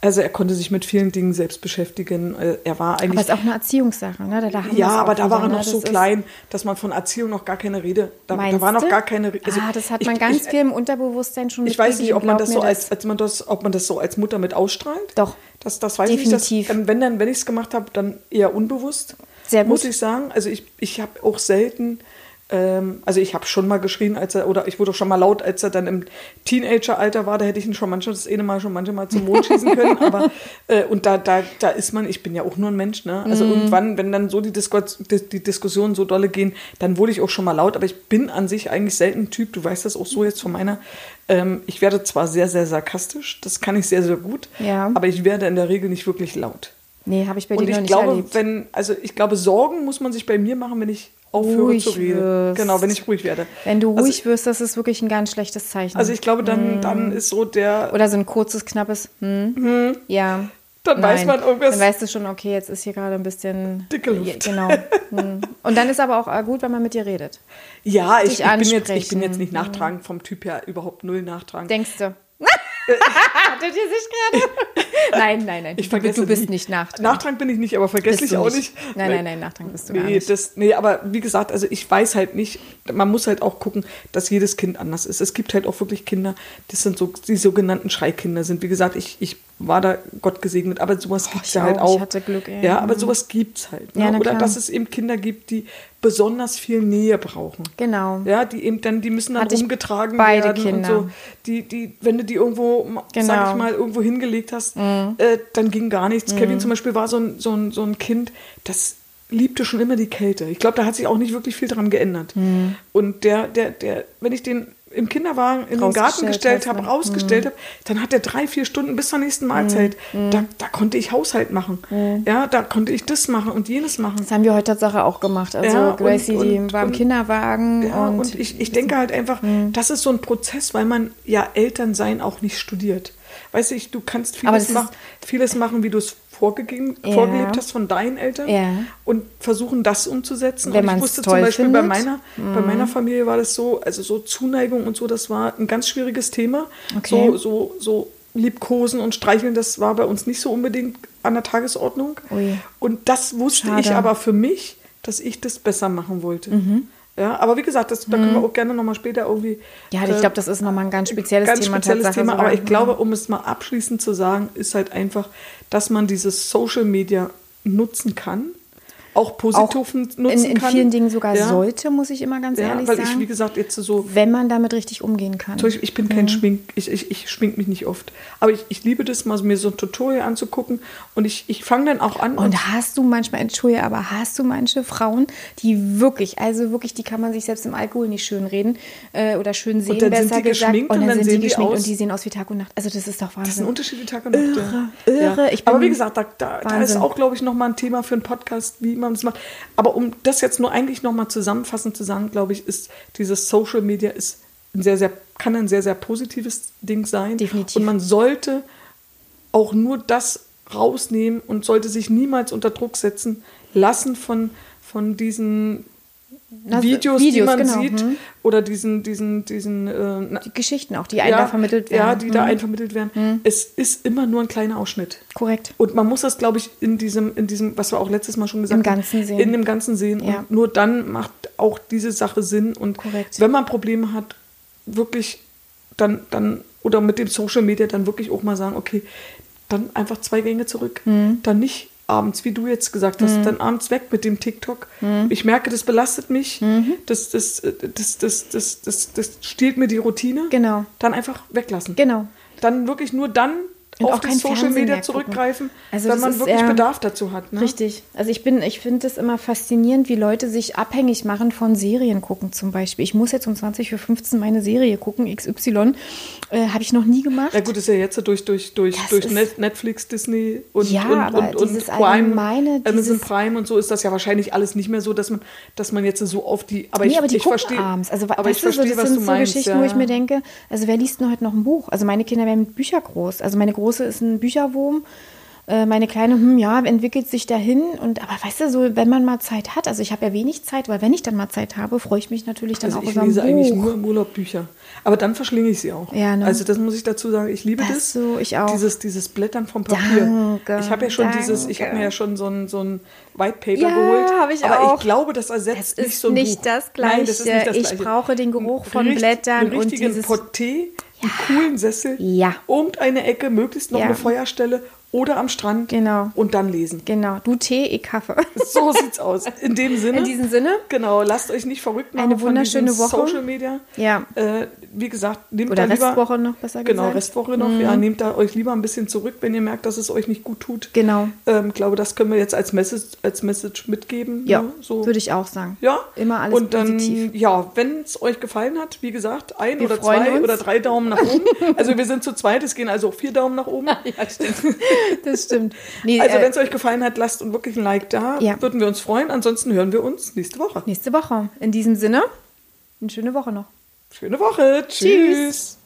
also er konnte sich mit vielen Dingen selbst beschäftigen. Äh, Er war Aber eigentlich es ist auch eine Erziehungssache. Ne? Da, ja, aber da war er ne? noch so Das klein, dass man von Erziehung noch gar keine Rede. Da, da war noch du? gar keine Rede. ah, das hat ich- man ganz ich, viel im Unterbewusstsein schon Ich weiß nicht, ob man das so als, als man das, ob man das so als Mutter mit ausstrahlt. Doch. Das, das weiß Definitiv. ich nicht. Das, wenn dann, wenn ich es gemacht habe, dann eher unbewusst. Sehr gut. Muss ich sagen. Also ich, ich habe auch selten Ähm, also ich habe schon mal geschrien, als er, oder ich wurde auch schon mal laut, als er dann im Teenageralter war, da hätte ich ihn schon manchmal das eine Mal schon manchmal zum Mond schießen können. aber äh, und da, da, da ist man, ich bin ja auch nur ein Mensch, ne? Also Mhm. irgendwann, wenn dann so die, Disku die, die Diskussionen so dolle gehen, dann wurde ich auch schon mal laut, aber ich bin an sich eigentlich selten ein Typ, du weißt das auch so jetzt von meiner. Ähm, ich werde zwar sehr, sehr sarkastisch, das kann ich sehr, sehr gut, Ja. aber ich werde in der Regel nicht wirklich laut. Nee, habe ich bei dir noch ich nicht glaube, erlebt. wenn, also ich glaube, Sorgen muss man sich bei mir machen, wenn ich aufhöre Ruhig zu reden. wirst. Genau, wenn ich ruhig werde. Wenn du Also- ruhig wirst, das ist wirklich ein ganz schlechtes Zeichen. Also ich glaube, dann, dann ist so der, Oder so ein kurzes, knappes, hm? Ja. Dann weiß man irgendwas- Dann weißt du schon, okay, jetzt ist hier gerade ein bisschen. Dicke Luft. Genau. Hm. Und dann ist aber auch äh, gut, wenn man mit dir redet. ja, ich, ich, bin jetzt, ich bin jetzt nicht nachtragend vom Typ her, überhaupt null nachtragend. Denkst du? Hattet ihr sich gerade? nein, nein, nein. Ich du, vergesse du bist nie. nicht nachtragend. Nachtragend bin ich nicht, aber vergesslich auch nicht. Nein, nein, nein, nachtragend bist du gar Nee, nicht. das, nee, aber wie gesagt, also ich weiß halt nicht, man muss halt auch gucken, dass jedes Kind anders ist. Es gibt halt auch wirklich Kinder, das sind so die sogenannten Schreikinder sind. Wie gesagt, ich, ich war da Gott gesegnet, aber sowas gibt es ja halt auch. Ich hatte Glück, ey. Ja, aber sowas gibt's halt. Ne? Ja, Oder klar. dass es eben Kinder gibt, die besonders viel Nähe brauchen. Genau. Ja, die eben dann, die müssen dann Hatte rumgetragen beide werden und Kinder. so. Die, die, wenn du die irgendwo, sag Genau. Mhm. ich mal, irgendwo hingelegt hast, äh, dann ging gar nichts. Kevin zum Beispiel war so ein, so, ein, so ein Kind, das liebte schon immer die Kälte. Ich glaube, da hat sich auch nicht wirklich viel dran geändert. Mhm. Und der, der, der, wenn ich den im Kinderwagen in den Garten gestellt habe, ne? rausgestellt habe, dann hat er drei, vier Stunden bis zur nächsten Mahlzeit. Mhm. Da, da konnte ich Haushalt machen. Ja, da konnte ich das machen und jenes machen. Das haben wir heute Tatsache auch gemacht. Also Ja, und- Gracie, die und- war im und- Kinderwagen Ja, und, und, ich, ich denke halt einfach, Mhm. das ist so ein Prozess, weil man ja Elternsein auch nicht studiert. Weißt du, ich, du kannst vieles, mach, vieles machen, wie du es vorgegeben, Ja. vorgelebt hast von deinen Eltern Ja. und versuchen, das umzusetzen. Wenn und ich wusste toll zum Beispiel bei meiner, bei meiner Familie war das so, also so Zuneigung und so, das war ein ganz schwieriges Thema. Okay. So, so, so Liebkosen und Streicheln, das war bei uns nicht so unbedingt an der Tagesordnung. Ui. Und das wusste Schade. ich aber für mich, dass ich das besser machen wollte. Ja, aber wie gesagt, das, da können wir auch gerne nochmal später irgendwie. Mhm. ja, ich äh, glaube, das ist nochmal ein ganz spezielles ganz Thema. spezielles Thema. sogar. Aber ich glaube, um es mal abschließend zu sagen, ist halt einfach, dass man dieses Social Media nutzen kann, auch positiv auch nutzen in, in kann. vielen Dingen sogar ja, sollte, muss ich immer ganz Ja, ehrlich weil sagen. ich, wie gesagt, jetzt so wenn man damit richtig umgehen kann. Beispiel, ich bin kein Schmink, ich, ich, ich schmink mich nicht oft. Aber ich, ich liebe das, mal mir so ein Tutorial anzugucken und ich, ich fange dann auch an. Und hast du manchmal, entschuldige, aber hast du manche Frauen, die wirklich, also wirklich, die kann man sich selbst im Alkohol nicht schön reden äh, oder schön sehen, dann sind besser die gesagt. geschminkt und dann sind sehen die die geschminkt aus- und die sehen aus wie Tag und Nacht. Also das ist doch Das ist ein Wahnsinn. Unterschied wie Tag und Nacht. Irre, ja. irre. Ich bin- Aber wie gesagt, da, da, da ist Wahnsinn. auch, glaube ich, nochmal ein Thema für einen Podcast, wie man das macht. Aber um das jetzt nur eigentlich nochmal zusammenfassend zu sagen, glaube ich, ist dieses Social Media ist ein sehr, sehr, kann ein sehr, sehr positives Ding sein. Definitiv. Und man sollte auch nur das rausnehmen und sollte sich niemals unter Druck setzen lassen von, von diesen Also, Videos, die Videos, man genau, sieht hm. oder diesen, diesen, diesen äh, na- Die Geschichten auch, die einem da vermittelt werden. ja, die da Mhm. einen vermittelt werden. Es ist immer nur ein kleiner Ausschnitt. Korrekt. Und man muss das, glaube ich, in diesem, in diesem, was wir auch letztes Mal schon gesagt Im haben, Ganzen sehen. in dem Ganzen sehen. Ja. Und nur dann macht auch diese Sache Sinn. Und Korrekt. wenn man Probleme hat, wirklich dann, dann, oder mit dem Social Media dann wirklich auch mal sagen, okay, dann einfach zwei Gänge zurück. Mhm. Dann nicht abends, wie du jetzt gesagt hast, dann abends weg mit dem TikTok. Mhm. Ich merke, das belastet mich. Das, das, das, das, das, das, das stiehlt mir die Routine. Genau. Dann einfach weglassen. Genau. Dann wirklich nur dann Und auf auch das Social Fernsehen Media zurückgreifen, Also wenn man ist wirklich Bedarf dazu hat. Ne? Richtig. Also ich bin, ich finde es immer faszinierend, wie Leute sich abhängig machen von Serien gucken zum Beispiel. Ich muss jetzt um 20.15 Uhr meine Serie gucken, XY. Äh, Habe ich noch nie gemacht. Ja gut, ist ja jetzt so durch, durch, durch, Das durch ist- Net- Netflix, Disney und, Ja, und, und, und dieses Prime, Amazon Prime und so ist das ja wahrscheinlich alles nicht mehr so, dass man, dass man jetzt so auf die. Aber nee, ich, aber die ich verstehe. abends. Also, aber ich so, verstehe, das was sind du so meinst. Geschichten, ja. wo ich mir denke, also wer liest denn heute noch ein Buch? Also meine Kinder werden mit Bücher groß. Also meine Große ist ein Bücherwurm. Äh, Meine Kleine, hm, ja, entwickelt sich dahin. Und aber weißt du, so, wenn man mal Zeit hat, also ich habe ja wenig Zeit, weil wenn ich dann mal Zeit habe, freue ich mich natürlich dann Also auch ich über ein lese Buch. eigentlich nur im Urlaub Bücher. Aber dann verschlinge ich sie auch. Ja, ne? Also das muss ich dazu sagen. Ich liebe Das das. so, ich auch. Dieses, dieses Blättern vom Papier. Danke, ich habe ja schon dieses, ich habe danke. mir ja schon so ein, so ein White Paper Ja, geholt. habe ich aber auch. ich glaube, das Das ersetzt ist nicht so ein nicht Buch. das Nein, das ist nicht das Gleiche. Gleiche. Ich brauche den Geruch von Richt- Blättern und dieses- Porté, einen coolen Sessel, Ja. und eine Ecke, möglichst noch Ja. eine Feuerstelle oder am Strand Genau. und dann lesen. Genau. Du Tee, ich Kaffee. So sieht's aus. In dem Sinne. In diesem Sinne. Genau, lasst euch nicht verrückt machen Eine wunderschöne Woche. Social Media. Ja. Äh, wie gesagt, nehmt Oder da lieber, Restwoche noch, besser Genau, gesagt. Mhm. Restwoche noch. Ja, nehmt da euch lieber ein bisschen zurück, wenn ihr merkt, dass es euch nicht gut tut. Genau. Ähm, glaube, das können wir jetzt als Message, als Message mitgeben. Ja, ne? so. würde ich auch sagen. Ja, Immer alles und dann, positiv. Ja, wenn es euch gefallen hat, wie gesagt, ein Wir oder zwei uns. oder drei Daumen nach oben. Also wir sind zu zweit, es gehen also auch vier Daumen nach oben. Ja, stimmt. Das stimmt. Nee, Also äh, wenn es euch gefallen hat, lasst uns wirklich ein Like da. Ja. Würden wir uns freuen. Ansonsten hören wir uns nächste Woche. nächste Woche. In diesem Sinne, eine schöne Woche noch. Schöne Woche. Tschüss. Tschüss.